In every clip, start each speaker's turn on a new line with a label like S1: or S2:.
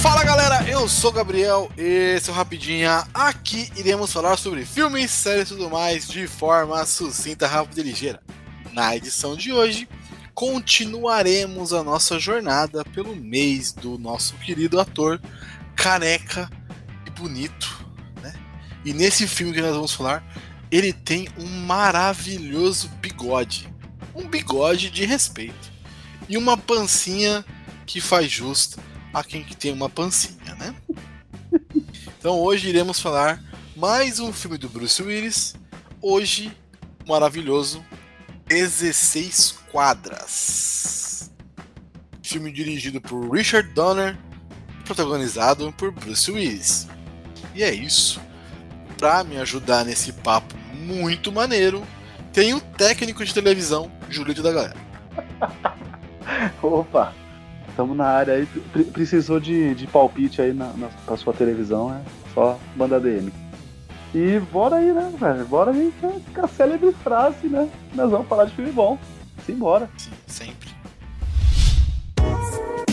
S1: Fala galera, eu sou o Gabriel, esse é o Rapidinha. Aqui iremos falar sobre filmes, séries e tudo mais de forma sucinta, rápida e ligeira. Na edição de hoje, continuaremos a nossa jornada pelo mês do nosso querido ator careca e bonito, né? E nesse filme que nós vamos falar, ele tem um maravilhoso bigode, um bigode de respeito e uma pancinha que faz justo a quem que tem uma pancinha, né? Então hoje iremos falar mais um filme do Bruce Willis. Hoje, maravilhoso, 16 quadras. Filme dirigido por Richard Donner, protagonizado por Bruce Willis. E é isso. Para me ajudar nesse papo muito maneiro, tem o técnico de televisão, Julito da Galera.
S2: Opa, estamos na área aí. Precisou de, de palpite aí na, na, pra sua televisão, né? Só manda DM. E bora aí, né, velho? Bora aí com a célebre frase, né? Nós vamos falar de filme bom. Simbora.
S1: Sim, sempre.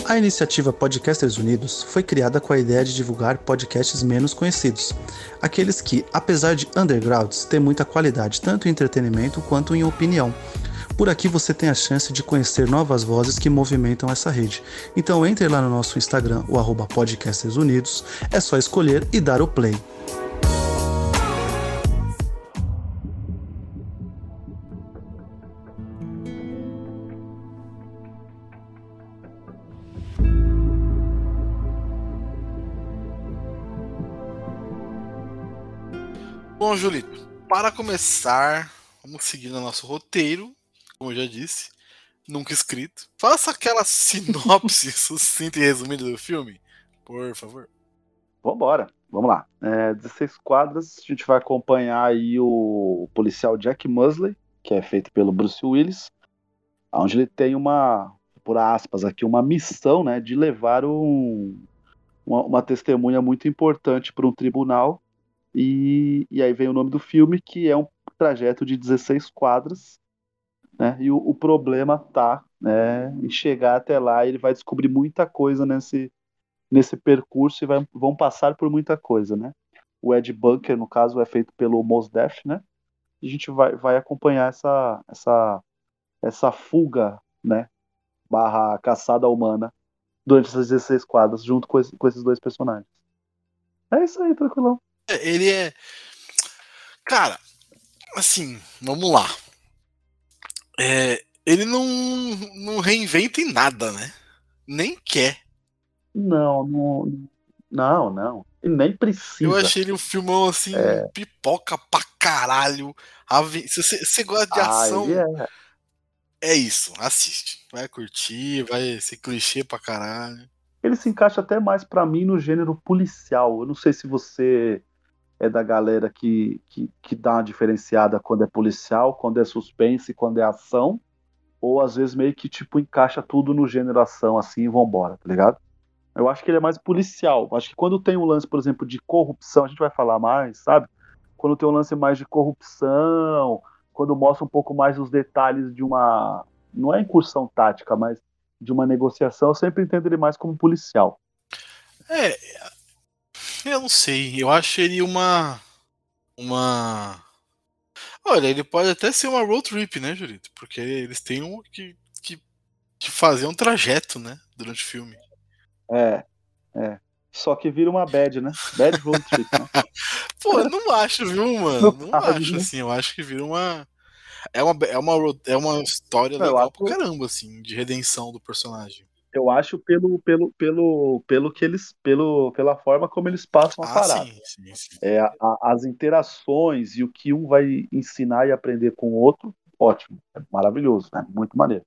S3: A iniciativa Podcasters Unidos foi criada com a ideia de divulgar podcasts menos conhecidos, aqueles que, apesar de undergrounds, têm muita qualidade tanto em entretenimento quanto em opinião. Por aqui você tem a chance de conhecer novas vozes que movimentam essa rede. Então entre lá no nosso Instagram, o arroba Podcasters Unidos, é só escolher e dar o play.
S1: Bom, Julito, para começar, vamos seguir no nosso roteiro, como eu já disse, nunca escrito. Faça aquela sinopse sucinta e resumida do filme, por favor.
S2: Vambora, vamos lá. É, 16 quadras, a gente vai acompanhar aí o policial Jack Musley, que é feito pelo Bruce Willis, onde ele tem uma, por aspas aqui, uma missão, né, de levar um, uma, uma testemunha muito importante para um tribunal e, e aí vem o nome do filme, que é um trajeto de 16 quadras, né? E o, o problema tá né, em chegar até lá, ele vai descobrir muita coisa nesse, nesse percurso e vai, vão passar por muita coisa, né? O Ed Bunker, no caso, é feito pelo Mos Def, né? E a gente vai, vai acompanhar essa, essa, essa fuga, né? Barra caçada humana durante essas 16 quadras, junto com, esse, com esses dois personagens. É isso aí, tranquilão.
S1: É, Ele é. Cara, assim, vamos lá. É, ele não, não reinventa em nada, né? Nem quer.
S2: Não, não, não, não. E nem precisa.
S1: Eu achei ele um filmão assim,
S2: É.
S1: pipoca pra caralho. Se você, você gosta de
S2: Ah,
S1: ação,
S2: ele é.
S1: é isso, assiste. Vai curtir, vai ser clichê pra caralho.
S2: Ele se encaixa até mais pra mim no gênero policial. Eu não sei se você é da galera que, que, que dá uma diferenciada quando é policial, quando é suspense, quando é ação, ou às vezes meio que tipo encaixa tudo no gênero ação assim e vambora, tá ligado? Eu acho que ele é mais policial. Acho que quando tem um lance, por exemplo, de corrupção, a gente vai falar mais, sabe? Quando tem um lance mais de corrupção, quando mostra um pouco mais os detalhes de uma. Não é incursão tática, mas de uma negociação, eu sempre entendo ele mais como policial.
S1: É, eu não sei. Eu acho ele uma. Uma. Olha, ele pode até ser uma road trip, né, Julito? Porque eles têm um que, que, que fazer um trajeto, né? Durante o filme.
S2: É, é. Só que vira uma bad, né? Bad road trip, né?
S1: Pô, eu não acho, viu, mano?
S2: Não
S1: Não
S2: sabe,
S1: acho
S2: né?
S1: assim. Eu acho que vira uma. É uma, é uma, é uma história
S2: Eu
S1: legal
S2: acho-
S1: pra caramba, assim, de redenção do personagem.
S2: Eu acho pelo, pelo, pelo, pelo que eles. Pelo, pela forma como eles passam a
S1: Ah,
S2: parada.
S1: sim, sim, sim.
S2: É, a- as interações e o que um vai ensinar e aprender com o outro, ótimo. É maravilhoso, né? Muito maneiro.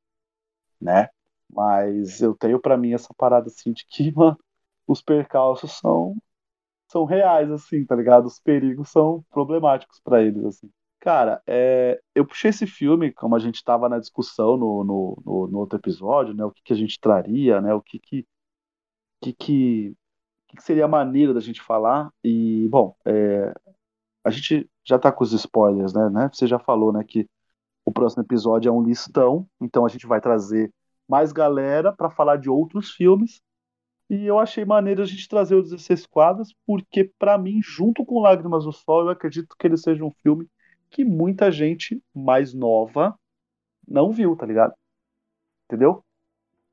S2: Né? Mas eu tenho pra mim essa parada assim de que, mano, os percalços são, são reais, assim, tá ligado? Os perigos são problemáticos pra eles, assim. Cara, é, eu puxei esse filme, como a gente estava na discussão no, no, no, no outro episódio, né? O que, que a gente traria, né? O que que, que, que, que seria maneiro da gente falar. E, bom, é, a gente já tá com os spoilers, né? né? Você já falou, né, que o próximo episódio é um listão, então a gente vai trazer mais galera para falar de outros filmes E eu achei maneiro a gente trazer o 16 quadras, porque para mim, junto com Lágrimas do Sol, eu acredito que ele seja um filme que muita gente mais nova não viu, tá ligado? Entendeu?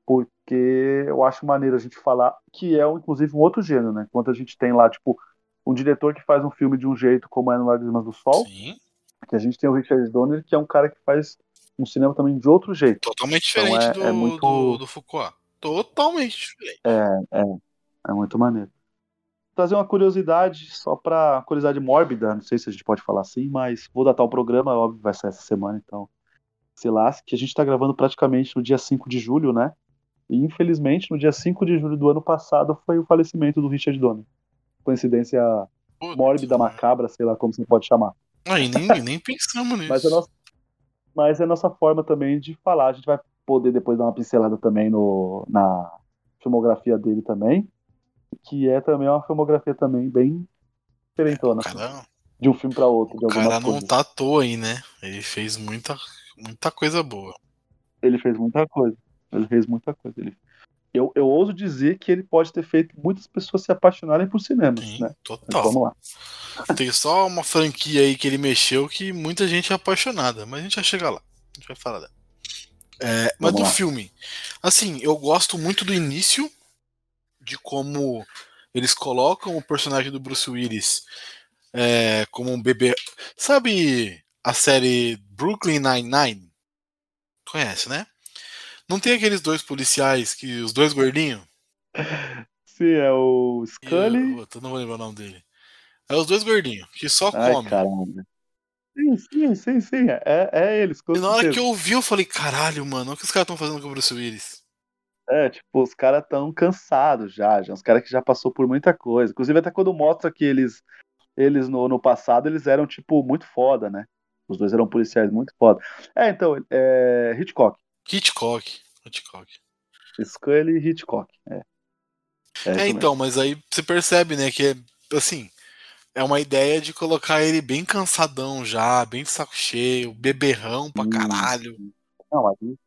S2: Porque eu acho maneiro a gente falar que é, inclusive, um outro gênero, né? Enquanto a gente tem lá, tipo, um diretor que faz um filme de um jeito, como é no Lágrimas do Sol,
S1: Sim.
S2: que a gente tem o Richard Donner, que é um cara que faz um cinema também de outro jeito.
S1: Totalmente
S2: Então,
S1: diferente
S2: é-
S1: do,
S2: é muito-
S1: do, do Foucault. Totalmente diferente.
S2: É, é, é muito maneiro. Trazer uma curiosidade, só pra curiosidade mórbida, não sei se a gente pode falar assim, mas vou datar o programa, óbvio, vai sair essa semana, então se lasque, que a gente tá gravando praticamente no dia 5 de julho, né? E infelizmente, no dia 5 de julho do ano passado foi o falecimento do Richard Donner. Coincidência
S1: Putz,
S2: mórbida, macabra, sei lá como você pode chamar.
S1: Aí nem, nem pensamos nisso.
S2: Mas é, nossa, mas é a nossa forma também de falar. A gente vai poder depois dar uma pincelada também no, na filmografia dele também, que é também uma filmografia também bem diferentona,
S1: cara,
S2: de um filme para outro,
S1: o cara não
S2: coisas.
S1: tá à toa aí, né? Ele fez muita, muita coisa boa.
S2: Ele fez muita coisa. Ele fez muita coisa. Ele... Eu, eu ouso dizer que ele pode ter feito muitas pessoas se apaixonarem por cinema,
S1: Sim,
S2: né? Mas
S1: total.
S2: vamos lá.
S1: Tem só uma franquia aí que ele mexeu que muita gente é apaixonada, mas a gente vai chegar lá. A gente vai falar dela. É, mas do
S2: lá.
S1: filme, assim, eu gosto muito do início, de como eles colocam o personagem do Bruce Willis é, como um bebê. Sabe a série Brooklyn Nine-Nine? Conhece, né? Não tem aqueles dois policiais que os dois gordinhos?
S2: Sim, é o Scully.
S1: Puta, não vou lembrar o nome dele. É os dois gordinhos, que só
S2: Ai,
S1: comem.
S2: caramba. Sim, sim, sim, sim. É, é eles,
S1: E na hora
S2: certeza.
S1: que eu vi, eu falei, caralho, mano, o que os caras estão fazendo com o Bruce Willis?
S2: É, tipo, os caras tão cansados já, já. Os caras que já passou por muita coisa. Inclusive, até quando mostra que eles, eles no, no passado, eles eram, tipo, muito foda, né? Os dois eram policiais muito foda. É, então, é, Hitchcock.
S1: Hitchcock. Hitchcock.
S2: Scully e Hitchcock. É, é,
S1: É, então, mas aí você percebe, né, que é, assim, é uma ideia de colocar ele bem cansadão já, bem de saco cheio, beberrão pra caralho.
S2: Não, ali,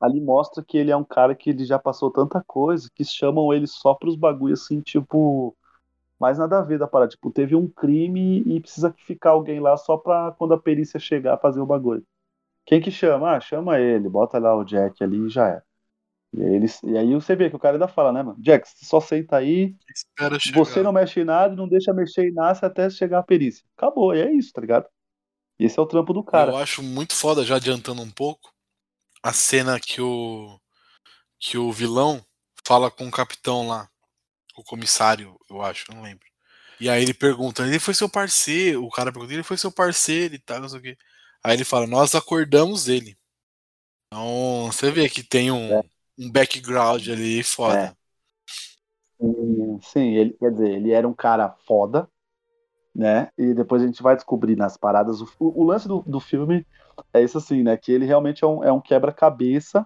S2: ali mostra que ele é um cara que ele já passou tanta coisa que chamam ele só pros bagulho assim, tipo. Mais nada a ver da parada. Tipo, teve um crime e precisa que ficar alguém lá só pra quando a perícia chegar fazer o bagulho. Quem que chama? Ah, chama ele, bota lá o Jack ali e já é. E aí, eles, e aí você vê que o cara ainda fala, né, mano? Jack, você só senta aí,
S1: Espera chegar.
S2: você não mexe em nada e não deixa mexer em nada até chegar a perícia. Acabou, e é isso, tá ligado? E esse é o trampo do cara.
S1: Eu acho muito foda, já adiantando um pouco, a cena que o que o vilão fala com o capitão lá, o comissário, eu acho, não lembro. E aí ele pergunta, ele foi seu parceiro, o cara pergunta, ele foi seu parceiro e tal, não sei o quê. Aí ele fala, nós acordamos ele. Então, você vê que tem um,
S2: É.
S1: um background ali foda.
S2: Sim, sim, ele quer dizer, ele era um cara foda, né? E depois a gente vai descobrir nas paradas. O, o lance do, do filme é isso assim, né? Que ele realmente é um, é um quebra-cabeça,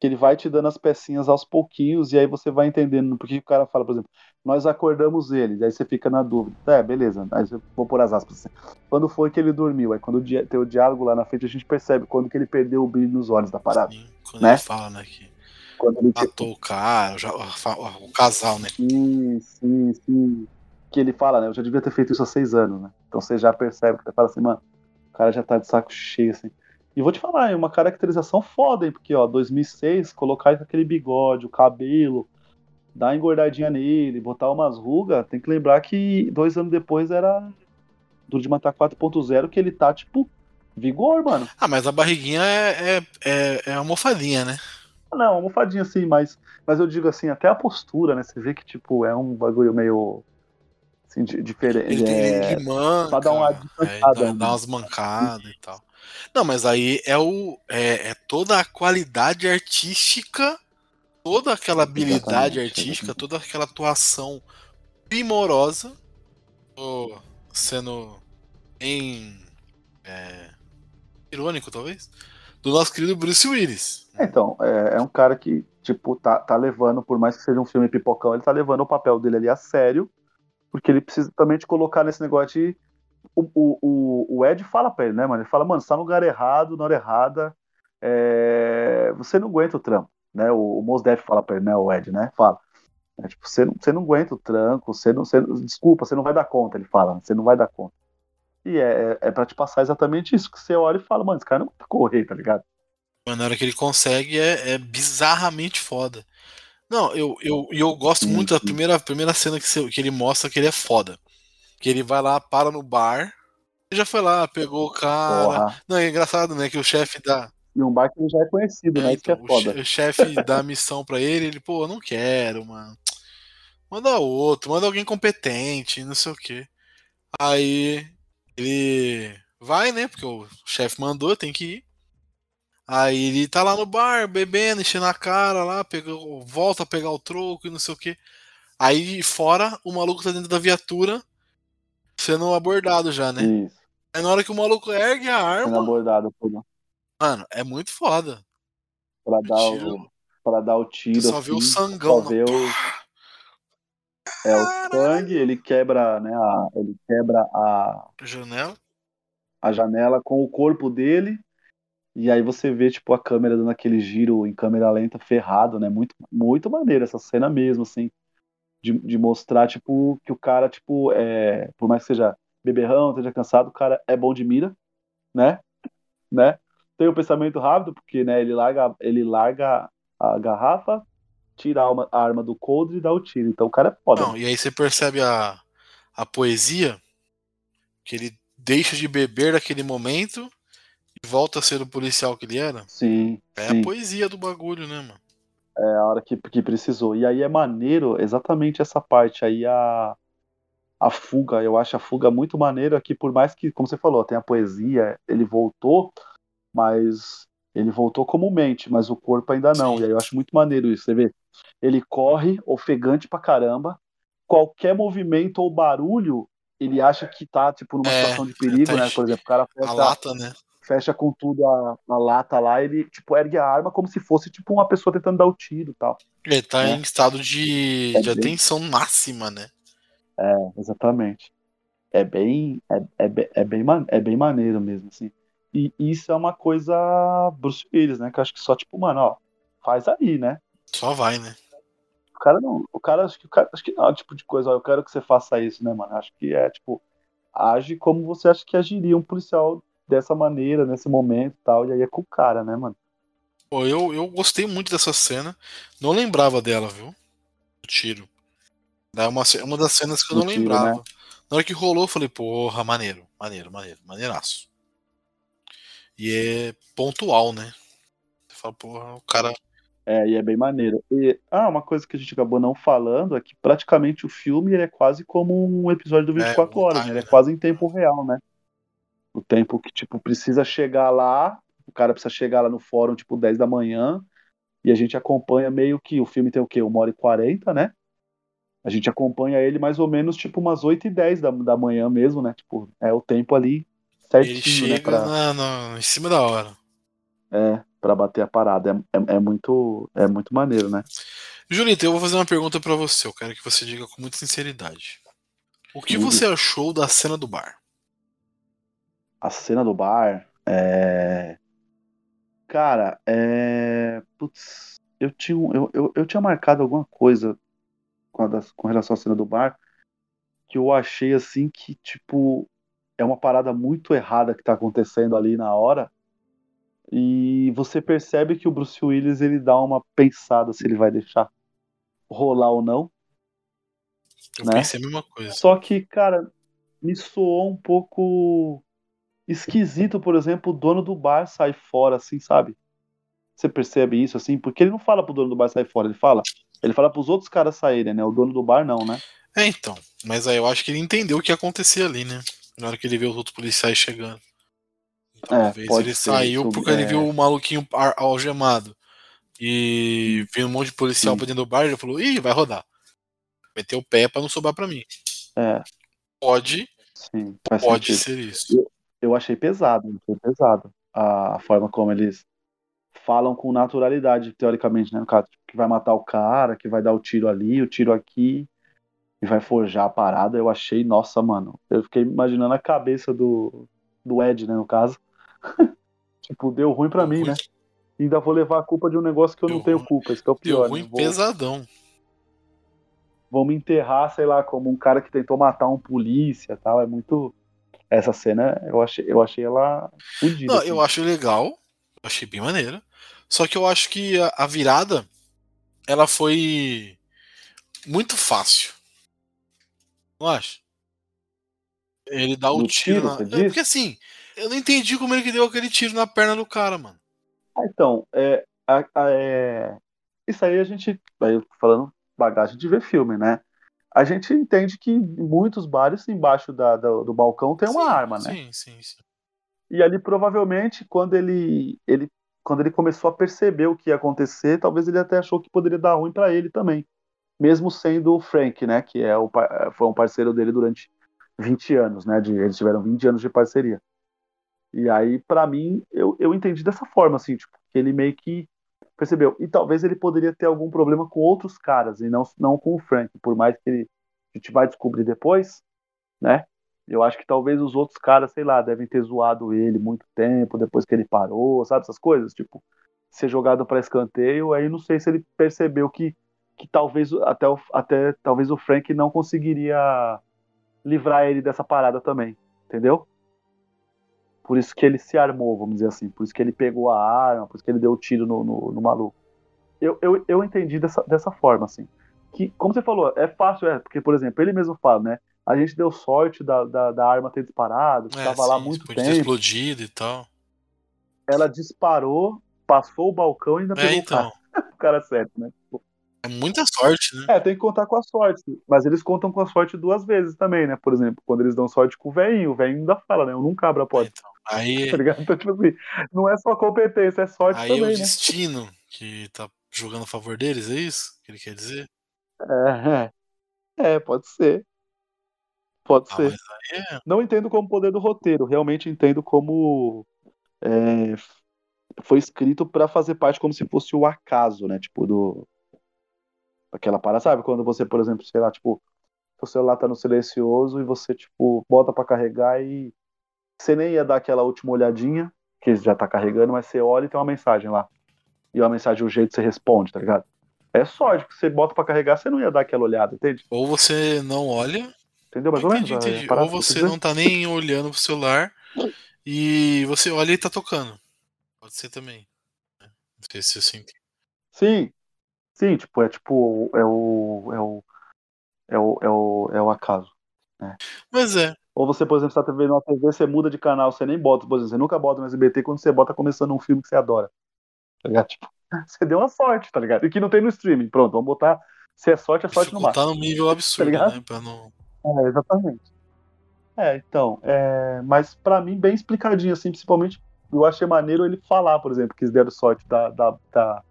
S2: que ele vai te dando as pecinhas aos pouquinhos, e aí você vai entendendo por que o cara fala, por exemplo, nós acordamos ele, aí você fica na dúvida. É, beleza, aí eu vou pôr as aspas assim. Quando foi que ele dormiu? Aí quando o dia- tem o diálogo lá na frente, a gente percebe quando que ele perdeu o brilho nos olhos da parada.
S1: Sim, quando
S2: Né?
S1: ele fala, né, que
S2: Quando ele
S1: matou o cara, o, casal, né?
S2: Sim, sim, sim. Que ele fala, né? Eu já devia ter feito isso há seis anos, né? Então você já percebe que você fala assim, mano, cara já tá de saco cheio, assim. E vou te falar, é uma caracterização foda, hein? Porque, ó, 2006, colocar aquele bigode, o cabelo, dar uma engordadinha nele, botar umas rugas, tem que lembrar que dois anos depois era Duro de Matar 4.0, que ele tá, tipo, vigor, mano.
S1: Ah, mas a barriguinha é, é, é, é almofadinha, né?
S2: Não, almofadinha assim, mas, mas eu digo assim, até a postura, né? Você vê que, tipo, é um bagulho meio. Assim, di- diferente.
S1: Ele, tem-
S2: é...
S1: ele manca,
S2: pra dar uma
S1: dá,
S2: né?
S1: dá umas mancadas e tal. Não, mas aí é, o, é, é toda a qualidade artística, toda aquela habilidade
S2: Exatamente,
S1: artística, toda aquela atuação primorosa, sendo bem é, irônico, talvez, do nosso querido Bruce Willis.
S2: Então, é, é um cara que, tipo, tá, tá levando, por mais que seja um filme pipocão, ele tá levando o papel dele ali a sério, porque ele precisa também te colocar nesse negócio de. O, o, o, Ed fala pra ele, né, mano? Ele fala, mano, você tá no lugar errado, na hora errada, é, você não aguenta o trampo, né? O, o fala pra ele, né, o Ed, né? Fala. É, tipo, você, não, você não aguenta o tranco, você não, você, desculpa, você não vai dar conta, ele fala, você não vai dar conta. E é, é, é pra te passar exatamente isso, que você olha e fala, mano, esse cara não vai correr, tá ligado?
S1: Mas na hora que ele consegue é, é bizarramente foda. Não, eu, eu, eu gosto muito da primeira, primeira cena que, você, que ele mostra que ele é foda. Que ele vai lá, para no bar. Já foi lá, pegou o cara.
S2: Porra.
S1: Não, é engraçado, né? Que o chefe dá.
S2: E um bar que ele já é conhecido, né?
S1: É,
S2: Isso que é
S1: então, o
S2: foda.
S1: o chefe dá a missão pra ele, ele, pô, eu não quero, mano. Manda outro, manda alguém competente, não sei o quê. Aí ele vai, né? Porque o chefe mandou, tem que ir. Aí ele tá lá no bar, bebendo, enchendo a cara lá, pegou, volta a pegar o troco e não sei o quê. Aí fora, o maluco tá dentro da viatura, sendo abordado já, né?
S2: Isso.
S1: Aí na hora que o maluco ergue a
S2: Sendo
S1: arma,
S2: abordado por,
S1: mano, é muito foda.
S2: pra, dar
S1: tiro-
S2: o, pra dar o tiro.
S1: Você só vê o
S2: assim,
S1: sangão.
S2: Só vê o, é, o sangue, ele quebra, né? a- ele quebra a,
S1: janela.
S2: a janela com o corpo dele. E aí você vê, tipo, a câmera dando aquele giro em câmera lenta ferrado, né? Muito, muito maneiro essa cena mesmo, assim. De, de mostrar, tipo, que o cara, tipo, é, por mais que seja beberrão, esteja cansado, o cara é bom de mira, né? né? Tem o pensamento rápido, porque, né, ele larga, ele larga a garrafa, tira a arma, do coldre e dá o tiro. Então o cara é foda.
S1: Não, e aí você percebe a, a poesia, que ele deixa de beber naquele momento volta a ser o policial que ele era.
S2: Sim,
S1: É
S2: sim.
S1: a poesia do bagulho, né, mano?
S2: É a hora que, que precisou. E aí é maneiro exatamente essa parte aí, a, a fuga. Eu acho a fuga muito maneiro aqui, por mais que, como você falou, tem a poesia, ele voltou, mas ele voltou como mente, mas o corpo ainda não.
S1: Sim.
S2: E aí eu acho muito maneiro isso. Você vê, ele corre ofegante pra caramba, qualquer movimento ou barulho, ele acha que tá, tipo, numa
S1: É,
S2: situação de perigo,
S1: tá
S2: né? Por exemplo, o cara
S1: A
S2: fecha,
S1: lata, né?
S2: Fecha com tudo a, a lata lá, ele, tipo, ergue a arma como se fosse, tipo, uma pessoa tentando dar o tiro e tal.
S1: Ele tá
S2: É.
S1: em estado de,
S2: É
S1: de
S2: bem-
S1: atenção máxima, né?
S2: Exatamente. É bem, é, é, bem- é, bem, é bem maneiro mesmo, assim. E isso é uma coisa Bruce Willis, né? Que eu acho que só, tipo, mano, ó, faz aí, né?
S1: Só vai, né?
S2: O cara não, o cara, acho que o cara, acho que não é o tipo de coisa, ó, eu quero que você faça isso, né, mano? Acho que é, tipo, age como você acha que agiria um policial dessa maneira, nesse momento e tal, e aí é com o cara, né, mano?
S1: Pô, eu, eu gostei muito dessa cena. Não lembrava dela, viu? O tiro. É uma, ce- uma das cenas que eu não
S2: tiro,
S1: lembrava.
S2: né?
S1: Na hora que rolou, eu falei, porra, maneiro, maneiro, maneiro, maneiraço. E é pontual, né? Você fala, porra, o cara.
S2: É, e é bem maneiro. E, ah, uma coisa que a gente acabou não falando é que praticamente o filme ele é quase como um episódio do 24
S1: um
S2: horas, né? Ele é
S1: né?
S2: quase em tempo real, né? O tempo que, tipo, precisa chegar lá, o cara precisa chegar lá no fórum, tipo, 10 da manhã, e a gente acompanha meio que, o filme tem o quê? Uma hora e 40, né? A gente acompanha ele mais ou menos, tipo, umas 8 e 10 da, da manhã mesmo, né? Tipo, é o tempo ali
S1: Ele
S2: certinho, né?
S1: chega
S2: Pra,
S1: na- na- em cima da hora.
S2: é, pra bater a parada. É, é, é muito, é muito maneiro, né?
S1: Julita, eu vou fazer uma pergunta pra você. Eu quero que você diga com muita sinceridade. O que
S2: Tudo.
S1: você achou da cena do bar?
S2: A cena do bar é. Cara, é. Putz, eu tinha, eu, eu, eu tinha marcado alguma coisa com, a das- com relação à cena do bar que eu achei assim que, tipo, é uma parada muito errada que tá acontecendo ali na hora. E você percebe que o Bruce Willis ele dá uma pensada se ele vai deixar rolar ou não.
S1: Eu
S2: Né?
S1: pensei a mesma coisa.
S2: Só que, cara, me soou um pouco esquisito, por exemplo, o dono do bar sair fora, assim, sabe? Você percebe isso, assim? Porque ele não fala pro dono do bar sair fora, ele fala. Ele fala pros outros caras saírem, né? O dono do bar não, né?
S1: É, então. Mas aí eu acho que ele entendeu o que ia acontecer ali, né? Na hora que ele viu os outros policiais chegando. Talvez
S2: pode
S1: ele saiu
S2: isso
S1: porque ele
S2: é-
S1: viu o maluquinho algemado. E viu um monte de policial
S2: Sim.
S1: pra dentro do bar e ele falou: ih, vai rodar. Meteu o pé pra não sobrar pra mim.
S2: É,
S1: Pode,
S2: sim,
S1: pode
S2: sentido.
S1: ser isso.
S2: Eu achei pesado, foi pesado. A, forma como eles falam com naturalidade, teoricamente, né? No caso, que vai matar o cara, que vai dar o tiro ali, o tiro aqui, e vai forjar a parada. Eu achei, nossa, mano. Eu fiquei imaginando a cabeça do, do Ed, né? No caso. tipo, deu ruim pra mim,
S1: Ruim-
S2: né? E ainda vou levar a culpa de um negócio que eu não
S1: Deu
S2: tenho
S1: ruim-
S2: culpa. Isso que é o
S1: Deu
S2: pior.
S1: ruim
S2: né? Vou-
S1: pesadão.
S2: vão me enterrar, sei lá, como um cara que tentou matar um polícia tal. É muito. Essa cena eu achei, eu achei ela fodida.
S1: Não,
S2: assim.
S1: eu acho legal, eu achei bem maneiro. Só que eu acho que a, a virada ela foi muito fácil. Não acho? Ele dá o
S2: No
S1: tiro,
S2: tiro,
S1: na... É, porque assim, eu não entendi como ele que deu aquele tiro na perna do cara, mano.
S2: Ah, então, é, a- a- é, isso aí a gente, aí falando bagagem de ver filme, né? A gente entende que muitos bares embaixo da- da- do balcão tem uma
S1: Sim,
S2: arma, né?
S1: Sim, sim, sim.
S2: E ali provavelmente quando ele, ele quando ele começou a perceber o que ia acontecer, talvez ele até achou que poderia dar ruim pra ele também, mesmo sendo o Frank, né? Que é o, foi um parceiro dele durante 20 anos, né? De, eles tiveram 20 anos de parceria. E aí, pra mim, eu, eu entendi dessa forma, assim, tipo, que ele meio que percebeu. E talvez ele poderia ter algum problema com outros caras, e não, não com o Frank, por mais que ele, a gente vai descobrir depois, né? Eu acho que talvez os outros caras, sei lá, devem ter zoado ele muito tempo, depois que ele parou, sabe, essas coisas, tipo, ser jogado pra escanteio, aí não sei se ele percebeu que, que talvez até, o, até talvez o Frank não conseguiria livrar ele dessa parada também, entendeu? Por isso que ele se armou, vamos dizer assim. Por isso que ele pegou a arma, por isso que ele deu o tiro no, no, no maluco. Eu, eu, eu entendi dessa, dessa forma, assim. Que, como você falou, é fácil, é, porque, por exemplo, ele mesmo fala, né? A gente deu sorte da, da, da arma ter disparado, que
S1: É,
S2: tava lá
S1: sim,
S2: muito
S1: podia ter
S2: tempo.
S1: explodido e tal.
S2: Ela disparou, passou o balcão e ainda
S1: É,
S2: pegou
S1: então.
S2: o cara, o cara certo, né?
S1: É muita sorte, né?
S2: É, tem que contar com a sorte. Mas eles contam com a sorte duas vezes também, né? Por exemplo, quando eles dão sorte com o velhinho, o velhinho ainda fala, né? Eu nunca abro a
S1: É,
S2: porta,
S1: então. Aí,
S2: tá ligado? Então, tipo assim, não é só competência, é sorte
S1: aí é o
S2: também, né?
S1: destino que tá jogando a favor deles, é isso que ele quer dizer?
S2: É, é, pode ser. Pode
S1: Ah,
S2: ser.
S1: aí é.
S2: Não entendo como poder do roteiro, realmente entendo como é, foi escrito pra fazer parte como se fosse o acaso, né? Tipo, do. Aquela parada, sabe? Quando você, por exemplo, sei lá, tipo, o celular tá no silencioso e você, tipo, bota pra carregar e você nem ia dar aquela última olhadinha, que já tá carregando, mas você olha e tem uma mensagem lá. E uma mensagem, o jeito que você responde, tá ligado? É sorte, porque você bota pra carregar, você não ia dar aquela olhada, entende?
S1: Ou você não olha,
S2: Entendeu? Mais ou menos?
S1: entendi, Ou
S2: que eu quis
S1: você
S2: dizer?
S1: não tá nem olhando pro celular e você olha e tá tocando. Pode ser também. né? Não sei se assim.
S2: Sim, sim, tipo, é tipo, é o, é o, é o, é o, é o acaso.
S1: Mas é,
S2: Ou você, por exemplo, está vendo uma TV, você muda de canal, você nem bota, por exemplo, você nunca bota no SBT quando você bota começando um filme que você adora. Tá ligado? Tipo, você deu uma sorte, tá ligado? E que não tem no streaming. Pronto, vamos botar. Se é sorte, é sorte no máximo.
S1: dificultar num nível absurdo,
S2: ligado?
S1: né? Pra não.
S2: É, exatamente. É, então, é, mas pra mim, bem explicadinho, assim, principalmente, eu achei maneiro ele falar, por exemplo, que eles deram sorte da, da, da,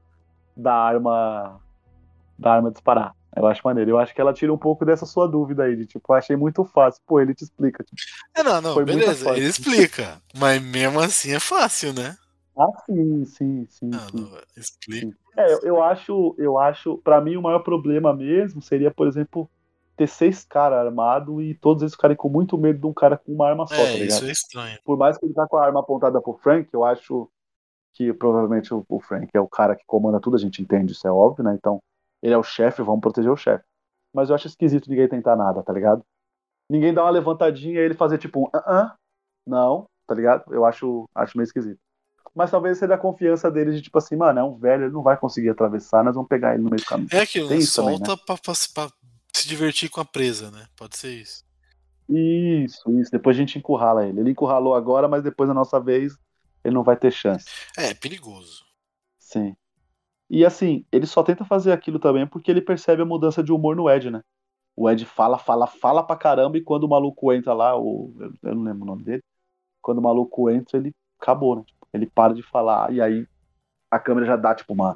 S2: da arma da arma disparar. Eu acho maneiro. Eu acho que ela tira um pouco dessa sua dúvida aí, de tipo, eu achei muito fácil. Pô, ele te explica. Tipo,
S1: É, não, não, beleza, ele explica. Mas mesmo assim é fácil, né?
S2: ah, sim, sim, sim, sim.
S1: não, explica.
S2: É, eu, eu acho, eu acho, para mim o maior problema mesmo seria, por exemplo, ter seis caras armados e todos eles ficarem com muito medo de um cara com uma arma só, tá
S1: É,
S2: ligado?
S1: isso é estranho.
S2: Por mais que ele tá com a arma apontada pro Frank, eu acho que provavelmente o, o Frank é o cara que comanda tudo, a gente entende, isso é óbvio, né? Então, ele é o chefe, vamos proteger o chefe. Mas eu acho esquisito ninguém tentar nada, tá ligado? Ninguém dá uma levantadinha e ele fazer tipo um ah, ah, não, tá ligado? Eu acho, acho meio esquisito. Mas talvez seja a confiança dele de tipo assim, mano, é um velho, ele não vai conseguir atravessar, nós vamos pegar ele no meio do caminho.
S1: É aquilo,
S2: Tem
S1: né?
S2: isso também,
S1: Solta pra, pra- pra se divertir com a presa, né? Pode ser isso.
S2: Isso, isso. Depois a gente encurrala ele. Ele encurralou agora, mas depois na nossa vez ele não vai ter chance.
S1: É, é perigoso.
S2: Sim. E assim, ele só tenta fazer aquilo também porque ele percebe a mudança de humor no Ed, né? O Ed fala, fala, fala pra caramba e quando o maluco entra lá, o, eu- não lembro o nome dele, quando o maluco entra, ele acabou, né? Ele para de falar e aí a câmera já dá tipo uma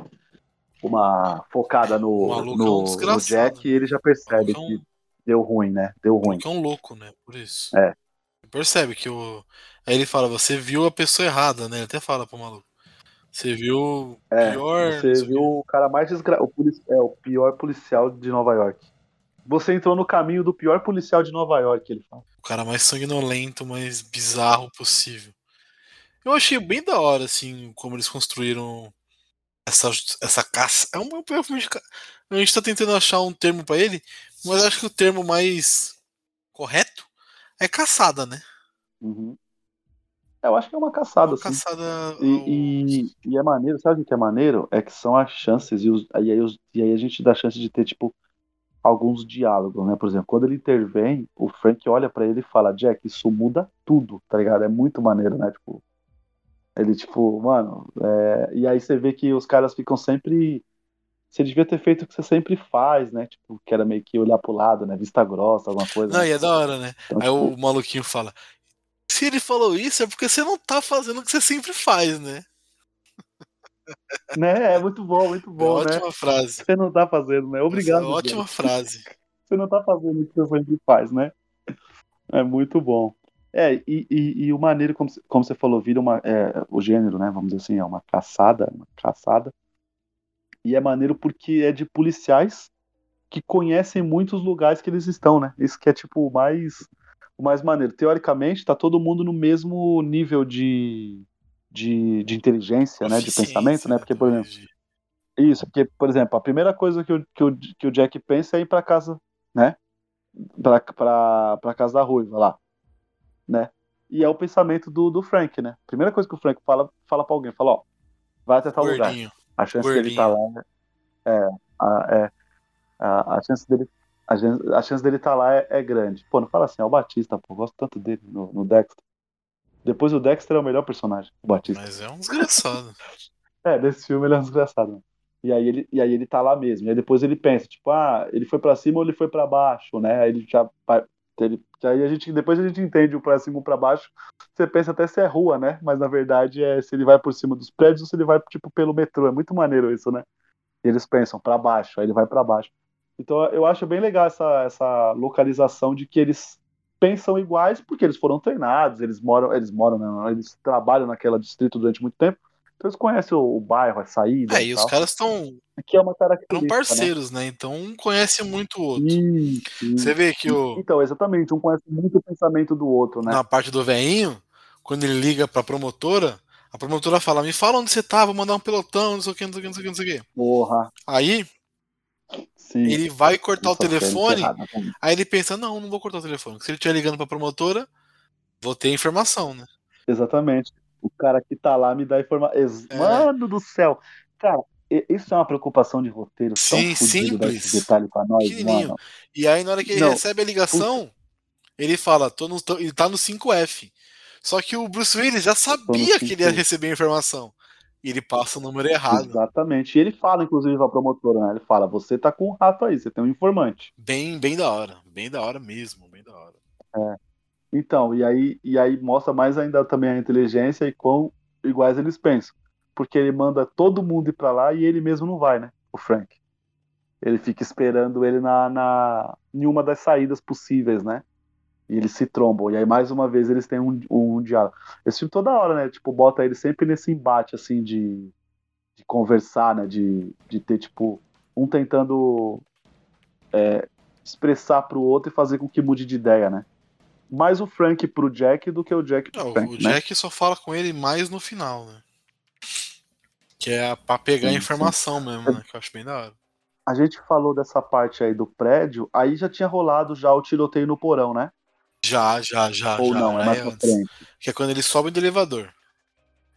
S2: uma focada no,
S1: maluco é um
S2: no, no Jack e ele já percebe
S1: é um-
S2: que deu ruim, né? Deu ruim.
S1: é um louco, né? Por isso.
S2: É.
S1: Ele percebe que o. Aí ele fala, você viu a pessoa errada, né? Ele até fala pro maluco. Você viu o
S2: É,
S1: pior.
S2: você viu o cara mais desgra... o, polici- é, o pior policial de Nova York. Você entrou no caminho do pior policial de Nova York, ele fala.
S1: O cara mais sanguinolento, mais bizarro possível. Eu achei bem da hora, assim, como eles construíram essa, essa caça. É um, é um A gente tá tentando achar um termo pra ele, Mas acho que o termo mais correto é caçada, né?
S2: Uhum. Eu acho que é uma caçada,
S1: Uma
S2: assim.
S1: caçada.
S2: E, e, e é maneiro, sabe o que é maneiro? É que são as chances, e, os, e, aí, os- e aí a gente dá chance de ter, tipo, alguns diálogos, né? Por exemplo, quando ele intervém, o Frank olha pra ele e fala, Jack, isso muda tudo, tá ligado? É muito maneiro, né? Tipo, ele, tipo, mano, é, e aí você vê que os caras ficam sempre. Você devia ter feito o que você sempre faz, né? Tipo, que era meio que olhar pro lado, né? Vista grossa, alguma coisa.
S1: Não,
S2: né?
S1: e é da hora, né?
S2: Então,
S1: Aí
S2: tipo,
S1: o maluquinho fala: Se ele falou isso, é porque você não tá fazendo o que você sempre faz, né?
S2: né? É muito bom, muito
S1: É
S2: bom, né?
S1: ótima frase.
S2: Você não tá fazendo, né? Obrigado.
S1: É ótima frase.
S2: você não tá fazendo o que você sempre faz, né? É muito bom. É, e, e, e o maneiro, como, você- como você falou, vira uma. é, o gênero, né? Vamos dizer assim, é uma caçada, uma caçada. E é maneiro porque é de policiais que conhecem muitos lugares que eles estão, né? Isso que é tipo o mais, o mais maneiro. Teoricamente, tá todo mundo no mesmo nível de, de, de inteligência, né? De pensamento, né? Porque, por exemplo, isso, porque, por exemplo, a primeira coisa que o, que o, que o Jack pensa é ir pra casa, né? Pra, pra, pra casa da Ruiva lá, né? E é o pensamento do, do Frank, né? Primeira coisa que o Frank fala, fala pra alguém, fala, ó, vai até tal lugar.
S1: Gordinho.
S2: A chance dele estar lá é, a, é a, a chance dele a, chance- a chance dele estar lá é, é grande. Pô, não fala assim, é o Batista, pô, gosto tanto dele no, no Dexter. Depois o Dexter é o melhor personagem, o Batista.
S1: Mas é um desgraçado.
S2: É, nesse filme ele é um desgraçado. né? E aí ele, e aí ele tá lá mesmo. E aí depois ele pensa, tipo, ah, ele foi pra cima ou ele foi pra baixo, né? Aí ele já vai- ele, aí a gente depois a gente entende o pra cima ou pra baixo. Você pensa até se é rua, né? Mas na verdade é se ele vai por cima dos prédios ou se ele vai tipo pelo metrô. É muito maneiro isso, né? E eles pensam pra baixo, aí ele vai pra baixo. Então eu acho bem legal essa, essa localização de que eles pensam iguais porque eles foram treinados, eles moram, eles moram, né? eles trabalham naquela distrito durante muito tempo. Então eles conhecem o, o bairro, a saída.
S1: É, e os
S2: tal.
S1: caras estão
S2: Que é uma característica.
S1: eram parceiros, né? Então um conhece muito o outro.
S2: Né? Isso, isso.
S1: Você vê que o,
S2: Então, exatamente, um conhece muito o pensamento do outro, né?
S1: na parte do veinho, quando ele liga pra promotora, a promotora fala: Me fala onde você tá, vou mandar um pelotão, não sei o que, não sei o que, não sei o que, não sei o que.
S2: Porra,
S1: Aí
S2: sim.
S1: ele vai cortar o telefone,
S2: né?
S1: aí ele pensa: Não, não vou cortar o telefone. Se ele estiver ligando pra promotora, vou ter informação, né?
S2: Exatamente. O cara que tá lá me dá informação.
S1: É.
S2: Mano do céu! Cara, isso é uma preocupação de roteiro tão
S1: Sim,
S2: esse
S1: simples.
S2: detalhe pra nós, mano.
S1: E aí, na hora que ele
S2: Não,
S1: recebe a ligação, ele fala: tô no, tô- ele tá no 5F. Só que o Bruce Willis já sabia que ele ia
S2: 5F.
S1: receber a informação. E ele passa o número errado.
S2: Exatamente. E ele fala, inclusive, pra promotora, né? Ele fala: você tá com um rato aí, você tem um informante.
S1: Bem, bem da hora. Bem da hora mesmo, bem da hora.
S2: Então, e aí, e aí mostra mais ainda também a inteligência e quão iguais eles pensam. Porque ele manda todo mundo ir pra lá e ele mesmo não vai, né? O Frank. Ele fica esperando ele na, na em uma das saídas possíveis, né? E eles se trombam. E aí, mais uma vez, eles têm um, um, diálogo. Esse filme toda hora, né? Tipo, bota ele sempre nesse embate, assim, de, de conversar, né? De, de ter, tipo, um tentando é, expressar pro outro e fazer com que mude de ideia, né? mais o Frank pro Jack do que o Jack pro
S1: Não,
S2: Frank,
S1: o
S2: né?
S1: Jack só fala com ele mais no final, né? Que é pra pegar a
S2: Sim,
S1: informação mesmo, né? Que eu acho bem da hora.
S2: A gente falou dessa parte aí do prédio, aí já tinha rolado já o tiroteio no porão, né?
S1: Já, já, já.
S2: Ou
S1: já,
S2: não, é mais
S1: é
S2: pra frente.
S1: Que é quando eles sobem do elevador.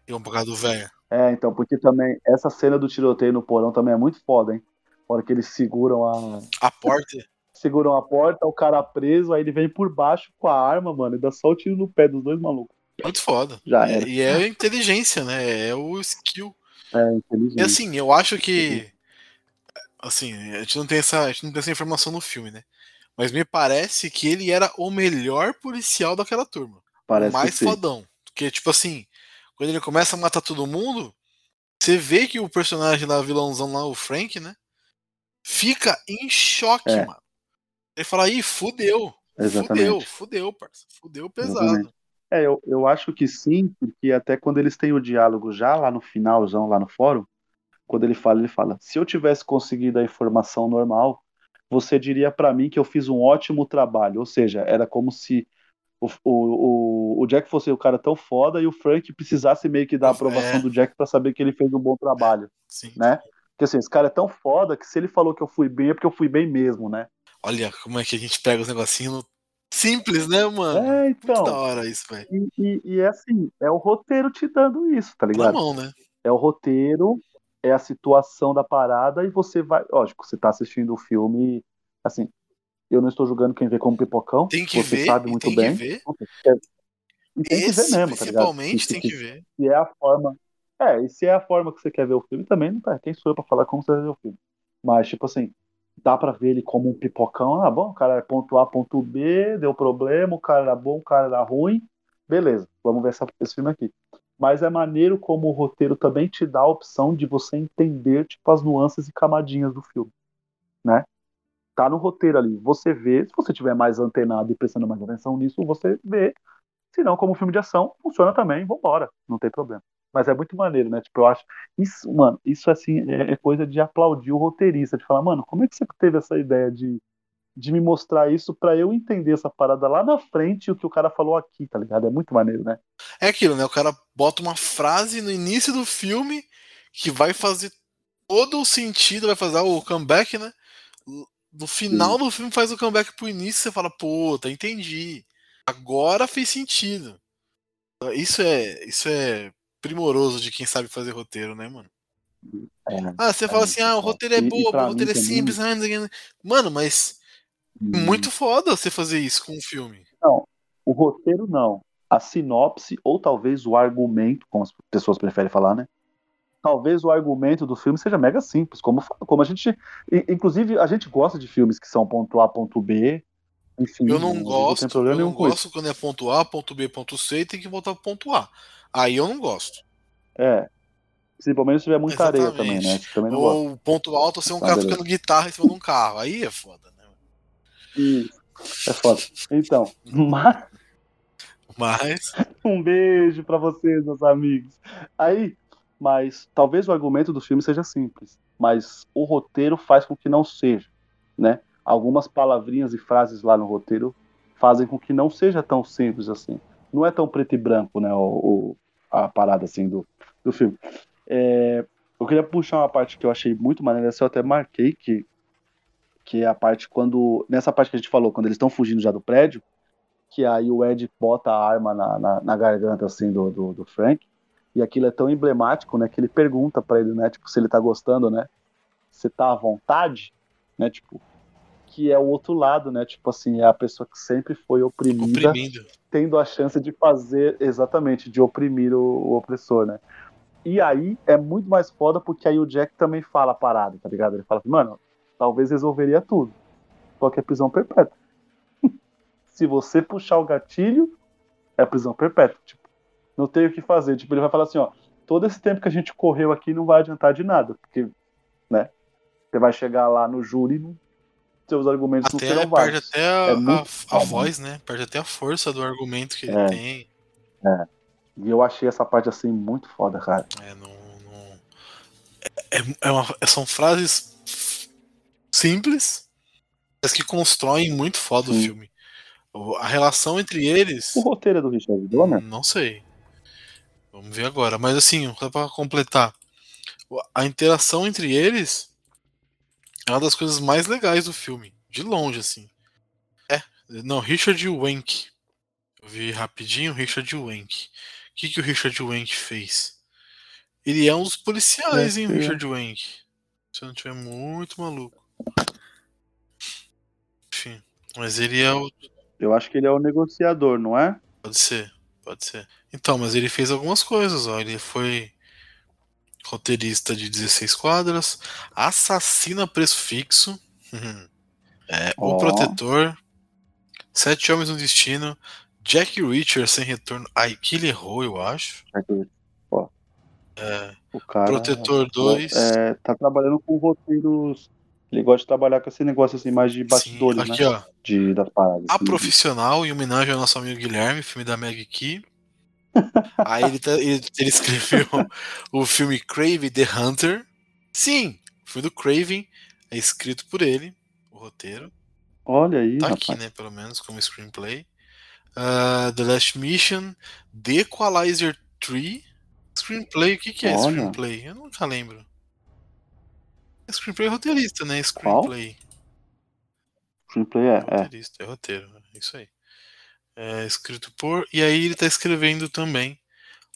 S1: E um por causa do velho.
S2: É, então, porque também essa cena do tiroteio no porão também é muito foda, hein? A hora que eles seguram a
S1: A porta.
S2: seguram a porta, o cara preso, aí ele vem por baixo com a arma, mano, e dá só o tiro no pé dos dois malucos.
S1: Muito foda.
S2: Já
S1: É-. E é inteligência, né? É o skill.
S2: É,
S1: E
S2: inteligente.
S1: assim, eu acho que. Assim, a gente não tem essa, a gente não tem essa informação no filme, né? Mas me parece que ele era o melhor policial daquela turma.
S2: Parece
S1: o mais
S2: que
S1: fodão. Porque, tipo assim, quando ele começa a matar todo mundo, você vê que o personagem lá, vilãozão lá, o Frank, né? Fica em choque,
S2: É.
S1: mano. Ele fala, ih, fudeu.
S2: Exatamente.
S1: Fudeu, fudeu, parça. Fudeu pesado.
S2: Exatamente. É, eu, eu acho que sim, porque até quando eles têm o diálogo já lá no finalzão, lá no fórum, quando ele fala, ele fala: se eu tivesse conseguido a informação normal, você diria pra mim que eu fiz um ótimo trabalho. Ou seja, era como se o, o, o, Jack fosse o cara tão foda e o Frank precisasse meio que dar a aprovação
S1: É.
S2: do Jack pra saber que ele fez um bom trabalho,
S1: Sim.
S2: né? Porque assim, esse cara é tão foda que se ele falou que eu fui bem, é porque eu fui bem mesmo, né?
S1: Olha como é que a gente pega os negocinhos simples, né, mano?
S2: É, então.
S1: Muito da hora isso, velho.
S2: E, e, e é assim, é o roteiro te dando isso, tá
S1: Na
S2: ligado?
S1: mão, né?
S2: É o roteiro, é a situação da parada e você vai. Lógico, você tá assistindo o filme. Assim, eu não estou julgando quem vê como pipocão.
S1: Tem que
S2: você
S1: ver,
S2: sabe muito
S1: tem
S2: bem.
S1: que ver.
S2: E tem que ver
S1: Esse,
S2: mesmo, tá
S1: principalmente,
S2: Se-
S1: tem que ver.
S2: Se é a forma. É, e se é a forma que você quer ver o filme, também não tá. Quem sou eu pra falar como você vai ver o filme? Mas, tipo assim, dá pra ver ele como um pipocão. Ah, bom, o cara é ponto A, ponto B, deu problema, o cara era bom, o cara era ruim. Beleza, vamos ver essa- esse filme aqui. Mas é maneiro como o roteiro também te dá a opção de você entender, tipo, as nuances e camadinhas do filme, né? Tá no roteiro ali, você vê, se você tiver mais antenado e prestando mais atenção nisso, você vê. Se não, como filme de ação, funciona também, vambora, não tem problema. Mas é muito maneiro, né? Tipo, eu acho. Isso, mano, isso assim é, é coisa de aplaudir o roteirista, de falar, mano, como é que você teve essa ideia de, de me mostrar isso pra eu entender essa parada lá na frente e o que o cara falou aqui, tá ligado? É muito maneiro, né?
S1: É aquilo, né? O cara bota uma frase no início do filme que vai fazer todo o sentido, vai fazer o comeback, né? No final do filme faz o comeback pro início e você fala, puta, entendi. Agora fez sentido. Isso é, isso é primoroso de quem sabe fazer roteiro, né, mano?
S2: É,
S1: Ah, você
S2: é
S1: fala assim, ah, o roteiro é bobo, o roteiro é
S2: também-
S1: simples. não sei o que. Mano, mas é
S2: Hum,
S1: muito foda você fazer isso com um filme.
S2: O roteiro não. A sinopse, ou talvez o argumento, como as pessoas preferem falar, né? Talvez o argumento do filme seja mega simples, como, como a gente. Inclusive, a gente gosta de filmes que são ponto A, ponto B. Enfim,
S1: Eu não
S2: tem
S1: gosto,
S2: problema
S1: eu não
S2: isso.
S1: gosto quando é ponto A, ponto B, ponto C e tem que voltar pro ponto A. Aí eu não gosto.
S2: É. Principalmente se tiver muita areia também,
S1: Exatamente.
S2: né? Também não.
S1: Ou ponto alto ser um
S2: Tá,
S1: cara tocando guitarra em cima de um carro. Aí é foda, né?
S2: Isso. É foda. Então, mas
S1: Mas.
S2: um beijo pra vocês, meus amigos. Aí, mas talvez o argumento do filme seja simples, mas o roteiro faz com que não seja, né? Algumas palavrinhas e frases lá no roteiro fazem com que não seja tão simples assim. Não é tão preto e branco, né? O, o- a parada assim do, do filme. É, eu queria puxar uma parte que eu achei muito maneira, essa eu até marquei que que é a parte quando nessa parte que a gente falou, quando eles estão fugindo já do prédio, que aí o Ed bota a arma na, na, na garganta assim do, do, do Frank e aquilo é tão emblemático, né, que ele pergunta pra ele, né, tipo se ele tá gostando, né, você tá à vontade, né, tipo que é o outro lado, né, tipo assim é a pessoa que sempre foi oprimida tendo a chance de fazer exatamente, de oprimir o, o opressor, né? E aí é muito mais foda porque aí o Jack também fala a parada, tá ligado? Ele fala assim, mano, talvez resolveria tudo. Só que é prisão perpétua. Se você puxar o gatilho, é prisão perpétua. Tipo, não tem o que fazer. Tipo, ele vai falar assim, ó, todo esse tempo que a gente correu aqui não vai adiantar de nada, porque, né? Você vai chegar lá no júri, não- seus argumentos não
S1: Até
S2: serão
S1: perde
S2: válidos.
S1: até a,
S2: É
S1: a- a voz, né? Perde até a força do argumento que ele
S2: É.
S1: tem.
S2: E eu achei essa parte assim muito foda, cara.
S1: É, não, não- é- é uma- são frases simples, mas que constroem muito foda o
S2: Sim.
S1: filme. A relação entre eles.
S2: O roteiro é do Richard Donner?
S1: Não sei. Vamos ver agora. Mas assim, só pra completar. A interação entre eles é uma das coisas mais legais do filme. De longe, assim. É. Não, Richard Wank. Eu vi rapidinho Richard Wank. O que, que o Richard Wank fez? Ele é um dos policiais,
S2: Deve
S1: hein,
S2: ser.
S1: Richard Wank. Se eu não tiver muito maluco. Enfim. Mas ele é o.
S2: Eu acho que ele é o negociador, não é?
S1: Pode ser, pode ser. Então, mas ele fez algumas coisas, ó. Ele foi roteirista de 16 quadras, assassino a preço fixo, é, o
S2: Ó.
S1: protetor, Sete Homens no Destino, Jack Reacher sem retorno. Ai, que ele errou, eu acho. É,
S2: o cara.
S1: Protetor 2.
S2: É, tá trabalhando com roteiros. Ele gosta de trabalhar com esse negócio assim, mais de
S1: sim,
S2: bastidores,
S1: aqui,
S2: né?
S1: ó.
S2: De, das paradas.
S1: A
S2: assim.
S1: Profissional, em homenagem ao nosso amigo Guilherme, filme da Meg Key. Aí ele, tá- ele- ele escreveu o filme Crave the Hunter. Sim, o filme do Craven é escrito por ele, o roteiro.
S2: Olha aí,
S1: Tá
S2: rapaz.
S1: aqui, né, pelo menos, como screenplay. Ah, The Last Mission, The Equalizer 3. Screenplay, o que, que é
S2: Olha.
S1: screenplay? Eu nunca lembro. Screenplay é roteirista, né? Screenplay.
S2: Screenplay é, é.
S1: roteirista, é roteiro, né? isso aí. É escrito por. E aí ele tá escrevendo também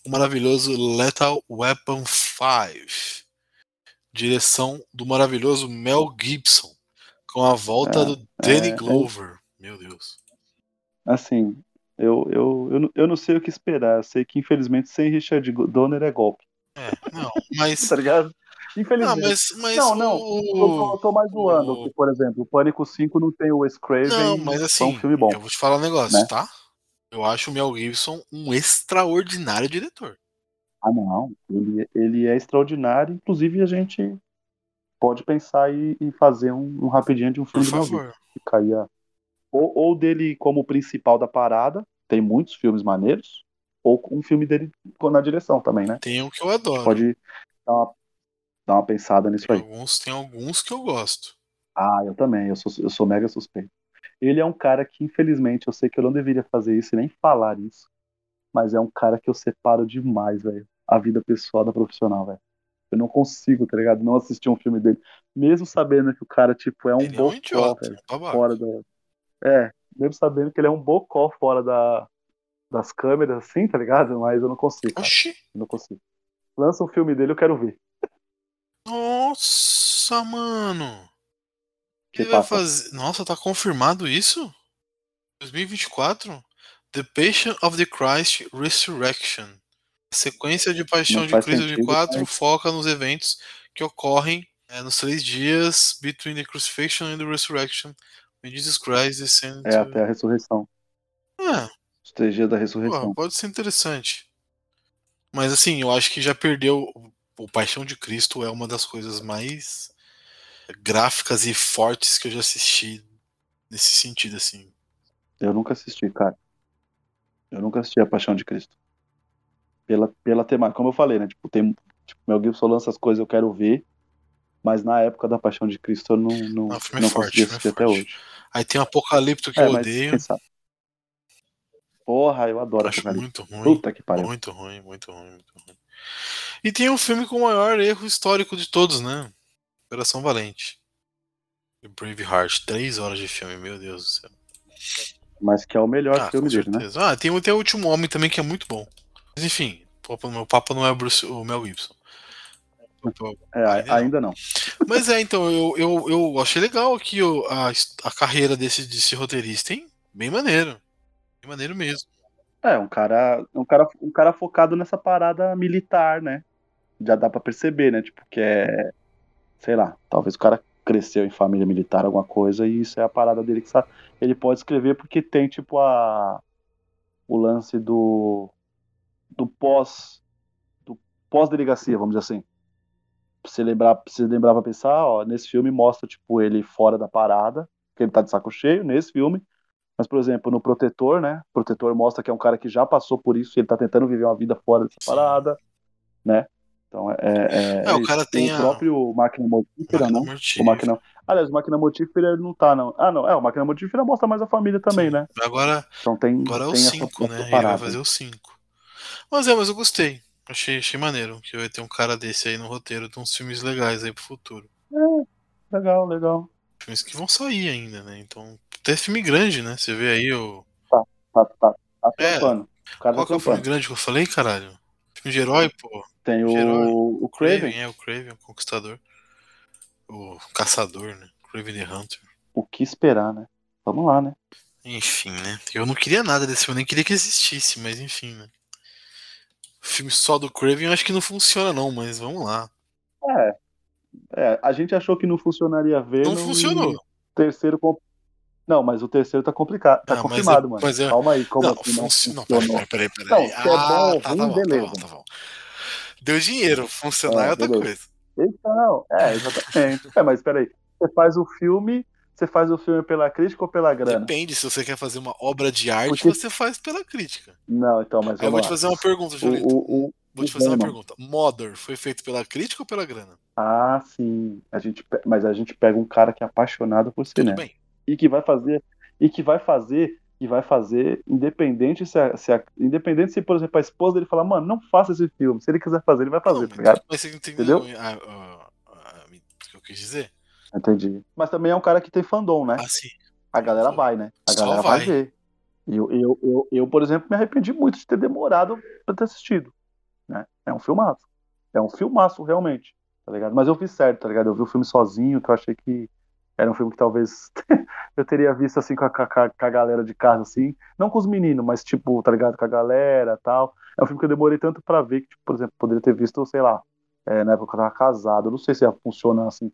S1: o maravilhoso Lethal Weapon 5. Direção do maravilhoso Mel Gibson. Com a volta
S2: É,
S1: do Danny
S2: é,
S1: Glover. Meu Deus.
S2: Assim, eu, eu, eu, não- eu não sei o que esperar. Sei que, infelizmente, sem Richard Donner é golpe.
S1: É, não, mas.
S2: Tá ligado?
S1: Não,
S2: Infelizmente.
S1: mas, mas
S2: não, não.
S1: o-
S2: Eu tô, eu tô mais zoando.
S1: o-
S2: por exemplo, o Pânico 5 não tem o Wes Craven.
S1: Não, mas assim,
S2: um filme bom.
S1: eu vou te falar um negócio,
S2: né?
S1: tá? Eu acho o Mel Gibson um extraordinário diretor.
S2: Ah, não. Ele, ele é extraordinário. Inclusive, a gente pode pensar e, e fazer um, um rapidinho de um
S1: Por
S2: filme Gibson.
S1: favor.
S2: que caía ou, ou dele como principal da parada, tem muitos filmes maneiros, ou um filme dele na direção também, né?
S1: Tem um que eu adoro.
S2: Pode dar uma, dar uma pensada nisso
S1: Tem
S2: aí.
S1: alguns, tem alguns que eu gosto.
S2: Ah, eu também, eu sou, eu sou mega suspeito. Ele é um cara que, infelizmente, eu sei que eu não deveria fazer isso e nem falar isso, mas é um cara que eu separo demais, velho. A vida pessoal da profissional, velho. Eu não consigo, tá ligado? Não assistir um filme dele. Mesmo sabendo que o cara, tipo, é um
S1: Ele é um
S2: bocó,
S1: idiota,
S2: fora da. É, mesmo sabendo que ele é um bocó fora da, das câmeras, assim, tá ligado? Mas eu não consigo, cara.
S1: Oxi.
S2: Eu não consigo. Lança um filme dele, eu quero ver.
S1: Nossa, mano.
S2: Que
S1: Ele vai fazer. Nossa, tá confirmado isso? 2024? The Passion of the Christ Resurrection. A sequência de Paixão
S2: Não
S1: de Cristo
S2: sentido,
S1: 2004
S2: mas-
S1: foca nos eventos que ocorrem é, nos três dias between the crucifixion and the resurrection. When Jesus Christ descended
S2: É até a ressurreição.
S1: Ah,
S2: Os três dias da ressurreição.
S1: pode ser interessante. Mas assim, eu acho que já perdeu. O Paixão de Cristo é uma das coisas mais gráficas e fortes que eu já assisti nesse sentido, assim.
S2: Eu nunca assisti, cara. Eu nunca assisti A Paixão de Cristo. Pela, pela temática. Como eu falei, né? Tipo, tem, tipo, Mel Gibson lança as coisas eu quero ver. Mas na época da Paixão de Cristo eu não, não,
S1: Não, é
S2: não
S1: forte, é
S2: assistir até
S1: forte.
S2: hoje.
S1: Aí tem o Apocalipto que
S2: É,
S1: eu odeio.
S2: Porra, eu adoro
S1: Acho muito ruim.
S2: Puta que pariu.
S1: Muito ruim, muito ruim, muito ruim. E tem um filme com o maior erro histórico de todos, né? Operação Valente. Braveheart. Três horas de filme, meu Deus do céu.
S2: Mas que é o melhor
S1: Ah,
S2: filme dele, né?
S1: Ah, tem, o- tem o Último Homem também que é muito bom. Mas enfim, o meu papo não é o, Bruce, o Mel Gibson.
S2: É,
S1: Ainda não.
S2: ainda não.
S1: Mas é, então, eu, eu, eu achei legal aqui a, a carreira desse, desse roteirista, hein? Bem maneiro. Bem maneiro mesmo.
S2: É, um cara, um cara, um cara focado nessa parada militar, né? Já dá pra perceber, né? Tipo, que é, sei lá, talvez o cara cresceu em família militar, alguma coisa, e isso é a parada dele que sabe. Ele pode escrever porque tem, tipo, a o lance do do pós do pós-delegacia, vamos dizer assim. Pra você lembrar, pra você lembrar pra pensar, ó, nesse filme mostra, tipo, ele fora da parada, que ele tá de saco cheio, nesse filme. Mas, por exemplo, no Protetor, né? Protetor mostra que é um cara que já passou por isso e ele tá tentando viver uma vida fora dessa parada, né? Então é. é,
S1: É, o
S2: isso.
S1: cara tem
S2: o
S1: a-
S2: próprio Máquina Mortífera,
S1: Máquina
S2: não?
S1: Mortífera.
S2: O Máquina... Aliás, o Máquina Mortífera ele não tá, não. Ah, não. É, o Máquina Mortífera mostra mais a família também,
S1: Sim.
S2: né?
S1: Agora,
S2: Então tem.
S1: agora é o
S2: tem essa-
S1: 5, né? Ele vai fazer o 5. Mas é, mas eu gostei. Achei, achei maneiro que vai ter um cara desse aí no roteiro. Tem uns filmes legais aí pro futuro.
S2: Legal, legal.
S1: Filmes que vão sair ainda, né? Então, até filme grande, né? Você vê aí o.
S2: Tá, tá, tá
S1: É.
S2: trampando. O cara
S1: Qual
S2: tá
S1: que é o filme grande que eu falei, caralho? Filme de herói, pô.
S2: Tem o, o Craven.
S1: é o Craven, o Conquistador. O Caçador, né? Craven the Hunter.
S2: O que esperar, né? Vamos lá, né?
S1: Enfim, né? Eu não queria nada desse filme, nem queria que existisse, mas enfim, né? O filme só do Craven eu acho que não funciona, não, mas vamos lá.
S2: É. É, a gente achou que não funcionaria ver.
S1: Não funcionou.
S2: Terceiro. com- Não, mas o terceiro tá complicado. Tá
S1: Ah, mas
S2: confirmado,
S1: é-
S2: mano.
S1: mas é-
S2: Calma aí, como
S1: não,
S2: assim não
S1: não, peraí, peraí, peraí.
S2: Não, se é bom ou
S1: tá,
S2: ruim,
S1: tá bom,
S2: beleza.
S1: Tá bom, tá bom. Deu dinheiro, funcionar
S2: É,
S1: é outra
S2: beleza.
S1: coisa.
S2: Então, é, exatamente. é, mas peraí. Você faz o filme. Você faz o filme pela crítica ou pela grana?
S1: Depende, se você quer fazer uma obra de arte,
S2: Porque-
S1: você faz pela crítica.
S2: Não, então, mas
S1: eu vou
S2: vamos
S1: te
S2: lá.
S1: fazer uma pergunta, Julito.
S2: o, o-
S1: Vou te fazer uma pergunta. Mother foi feito pela crítica ou pela grana?
S2: Ah, sim. A gente, mas a gente pega um cara que é apaixonado por
S1: Tudo
S2: cinema.
S1: bem.
S2: E que vai fazer. E que vai fazer. E vai fazer, independente se, a, se a- independente se, por exemplo, a esposa dele falar, mano, não faça esse filme. Se ele quiser fazer, ele vai fazer,
S1: Não,
S2: tá ligado?
S1: mas você entendeu,
S2: Entendeu?
S1: a- a- a- o que eu quis dizer?
S2: Entendi. Mas também é um cara que tem fandom, né?
S1: Ah, sim.
S2: a galera vai, né? A
S1: Só
S2: galera vai.
S1: vai.
S2: ver. Eu, eu, eu, eu, por exemplo, me arrependi muito de ter demorado pra ter assistido. Né? É um filmaço. É um filmaço, realmente. Tá ligado? Mas eu fiz certo, tá ligado? Eu vi o filme sozinho, que eu achei que era um filme que talvez eu teria visto assim com a, com a- com a galera de casa, assim. Não com os meninos, mas tipo, tá ligado? Com a galera tal. É um filme que eu demorei tanto pra ver que, tipo, por exemplo, poderia ter visto, sei lá, é, na época que eu tava casado. Não sei se funciona assim.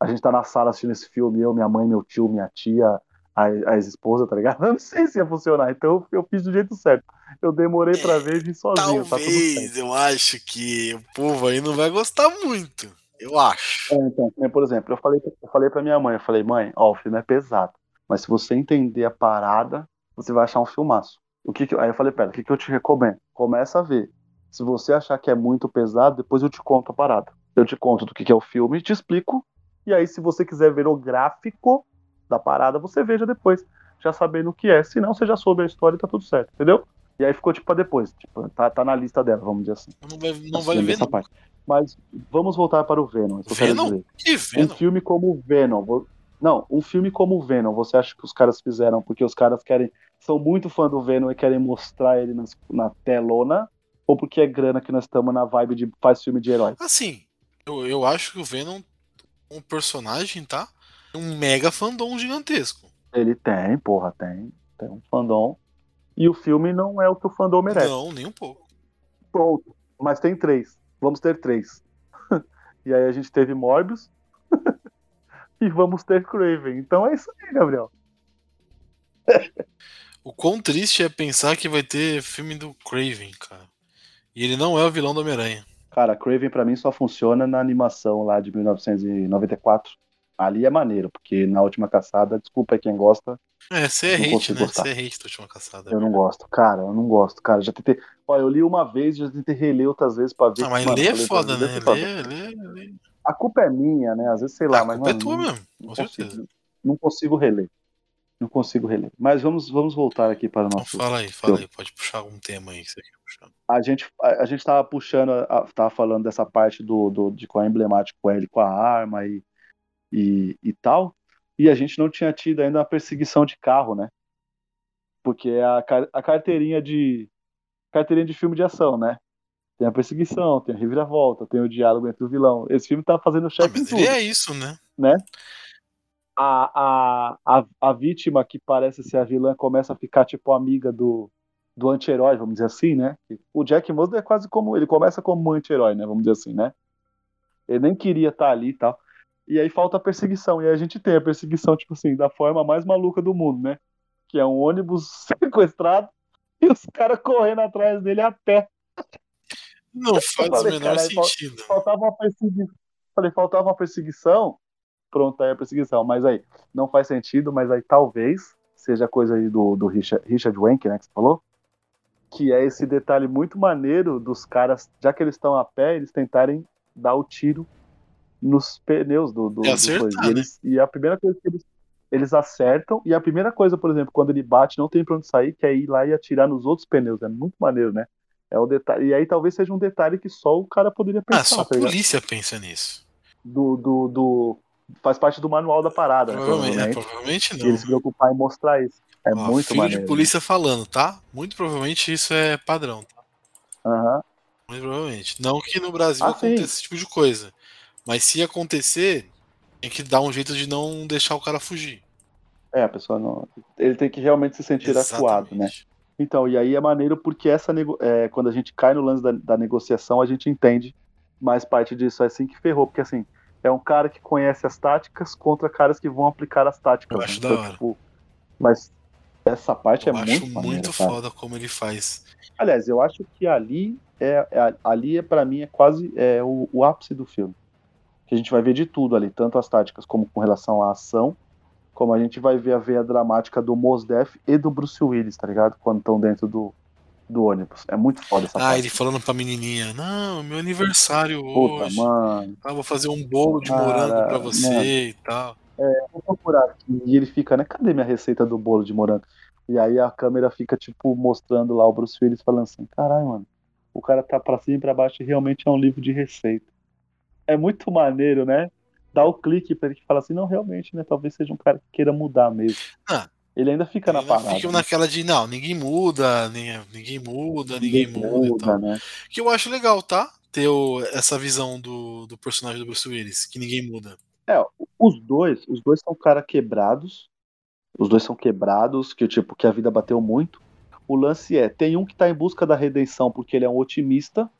S2: A gente tá na sala assistindo esse filme, eu, minha mãe, meu tio, minha tia, a, a ex-esposa, tá ligado? Eu não sei se ia funcionar. Então eu fiz do jeito certo. Eu demorei pra ver e vi sozinho, tá.
S1: Talvez, eu acho que o povo aí não vai gostar muito. Eu acho.
S2: É, então, né, por exemplo, eu falei, eu falei pra minha mãe, eu falei, mãe, ó, o filme é pesado, mas se você entender a parada, você vai achar um filmaço. O que que eu- aí eu falei pra ela, o que, que eu te recomendo? Começa a ver. Se você achar que é muito pesado, depois eu te conto a parada. Eu te conto do que, que é o filme, te explico, e aí se você quiser ver o gráfico da parada, você veja depois, já sabendo o que é. Se não, você já soube a história e tá tudo certo, entendeu? E aí ficou tipo pra depois, tipo, tá, tá na lista dela, vamos dizer assim.
S1: Não vai, não vai
S2: Assistindo
S1: ver,
S2: essa
S1: não.
S2: parte. Mas vamos voltar para o Venom.
S1: Venom? Que
S2: Um
S1: Venom?
S2: filme como o Venom. Não, um filme como o Venom, você acha que os caras fizeram porque os caras querem. São muito fã do Venom e querem mostrar ele nas- na telona? Ou porque é grana que nós estamos na vibe de faz filme de herói?
S1: Assim, eu, eu acho que o Venom, um personagem, tá? Um mega fandom gigantesco.
S2: Ele tem, porra, tem. Tem um fandom. E o filme não é o que o fandom merece.
S1: Não, nem um pouco.
S2: Pronto. Mas tem três. Vamos ter três. e aí a gente teve Morbius. e vamos ter Craven. Então é isso aí, Gabriel.
S1: O quão triste é pensar que vai ter filme do Craven, cara. E ele não é o vilão do Homem-Aranha.
S2: Cara, Craven pra mim só funciona na animação lá de 1994. Ali é maneiro, porque na última caçada, desculpa aí quem gosta,
S1: É, você é
S2: Não
S1: hate,
S2: consigo
S1: né? Você é hate da última caçada.
S2: eu não gosto. Cara, eu não gosto. Cara, já tentei. Olha, eu li uma vez, já tentei reler outras vezes pra ver.
S1: Ah, mas ler é foda,
S2: "Deus,
S1: né? Ler, ler, ler.
S2: A culpa é minha, né? Às vezes, sei lá,
S1: a
S2: mas.
S1: culpa é tua
S2: não-
S1: mesmo,
S2: não
S1: com
S2: consigo,
S1: certeza.
S2: não consigo reler. Não consigo reler. Mas vamos, vamos voltar aqui para o nosso.
S1: fala aí, fala aí. Pode puxar algum tema aí que você quer puxar.
S2: a gente, a, a gente tava puxando, a- tava falando dessa parte do, do de qual é emblemático ele com a arma e, e, e tal, e a gente não tinha tido ainda uma perseguição de carro, né? Porque é a, a carteirinha de carteirinha de filme de ação, né? Tem a perseguição, tem a reviravolta, tem o diálogo entre o vilão. Esse filme tá fazendo
S1: Ah,
S2: chefe em tudo.
S1: é isso, né?
S2: A, a, a, a vítima que parece ser a vilã começa a ficar tipo amiga do, do anti-herói, vamos dizer assim, né? O Jack Mosley é quase como ele começa como um anti-herói, né? Vamos dizer assim, né? Ele nem queria estar ali e tal. E aí falta a perseguição. E aí a gente tem a perseguição, tipo assim, da forma mais maluca do mundo, né? Que é um ônibus sequestrado e os caras correndo atrás dele a pé.
S1: Não faz o
S2: falei,
S1: menor
S2: caralho, fal-
S1: sentido.
S2: Faltava uma perseguição. Falei, faltava uma perseguição. Pronto, aí a perseguição. Mas aí, não faz sentido, mas aí talvez seja coisa aí do, do Richard, Richard Wank, né, que você falou. Que é esse detalhe muito maneiro dos caras, já que eles estão a pé, eles tentarem dar o tiro nos pneus do, do,
S1: É
S2: do
S1: acertar,
S2: coisa. E, eles- e a primeira coisa que eles, eles acertam, e a primeira coisa, por exemplo, quando ele bate, não tem pra onde sair, que é ir lá e atirar nos outros pneus. É muito maneiro, né? É o detalhe. E aí talvez seja um detalhe que só o cara poderia pensar.
S1: Ah, só a
S2: tá
S1: polícia pensa nisso.
S2: do, do, do- Faz parte do manual da parada, né,
S1: Provavelmente, é,
S2: provavelmente.
S1: provavelmente
S2: E
S1: não.
S2: ele se preocupar em mostrar isso. É
S1: Ó,
S2: muito
S1: filho
S2: maneiro.
S1: de polícia falando, tá? Muito provavelmente isso é padrão. Tá?
S2: né? Aham.
S1: Muito provavelmente. Não que no Brasil
S2: Ah,
S1: aconteça
S2: sim.
S1: esse tipo de coisa. Mas se acontecer, tem que dar um jeito de não deixar o cara fugir.
S2: É, a pessoa não. Ele tem que realmente se sentir acuado, né?
S1: Exatamente.
S2: Então, e aí é maneiro porque essa nego... é, quando a gente cai no lance da, da negociação, a gente entende mais parte disso. É assim que ferrou, porque assim, é um cara que conhece as táticas contra caras que vão aplicar as táticas.
S1: Eu
S2: né?
S1: acho da
S2: Então,
S1: hora.
S2: tipo, mas essa parte
S1: Eu
S2: é
S1: acho
S2: muito
S1: muito,
S2: cara.
S1: foda como ele faz.
S2: Aliás, eu acho que ali é, é ali é para mim é quase é, o, o ápice do filme. A gente vai ver de tudo ali, tanto as táticas como com relação à ação, como a gente vai ver a veia dramática do Mos Def e do Bruce Willis, tá ligado? Quando estão dentro do, do ônibus. É muito foda essa
S1: Ah,
S2: parte.
S1: ele falando pra menininha: Não, meu aniversário
S2: Puta,
S1: hoje.
S2: mano.
S1: Ah, vou fazer um bolo de
S2: Cara,
S1: morango pra você
S2: mano.
S1: e tal.
S2: Vou procurar aqui. E ele fica, né? Cadê minha receita do bolo de morango? E aí a câmera fica, tipo, mostrando lá o Bruce Willis falando assim: caralho, mano, o cara tá pra cima e pra baixo e realmente é um livro de receita. É muito maneiro, né? dá o clique pra ele que fala assim, não, realmente, né? Talvez seja um cara que queira mudar mesmo.
S1: Ah,
S2: ele ainda fica
S1: Ele
S2: na parada.
S1: fica naquela de, não, ninguém muda, ninguém, ninguém muda, ninguém,
S2: Ninguém
S1: muda,
S2: muda, né?
S1: Que eu acho legal, tá? Ter o- essa visão do, do personagem do Bruce Willis, que ninguém muda.
S2: É, os dois, os dois são cara quebrados. Os dois são quebrados, que tipo, que a vida bateu muito. O lance é, tem um que tá em busca da redenção porque ele é um otimista,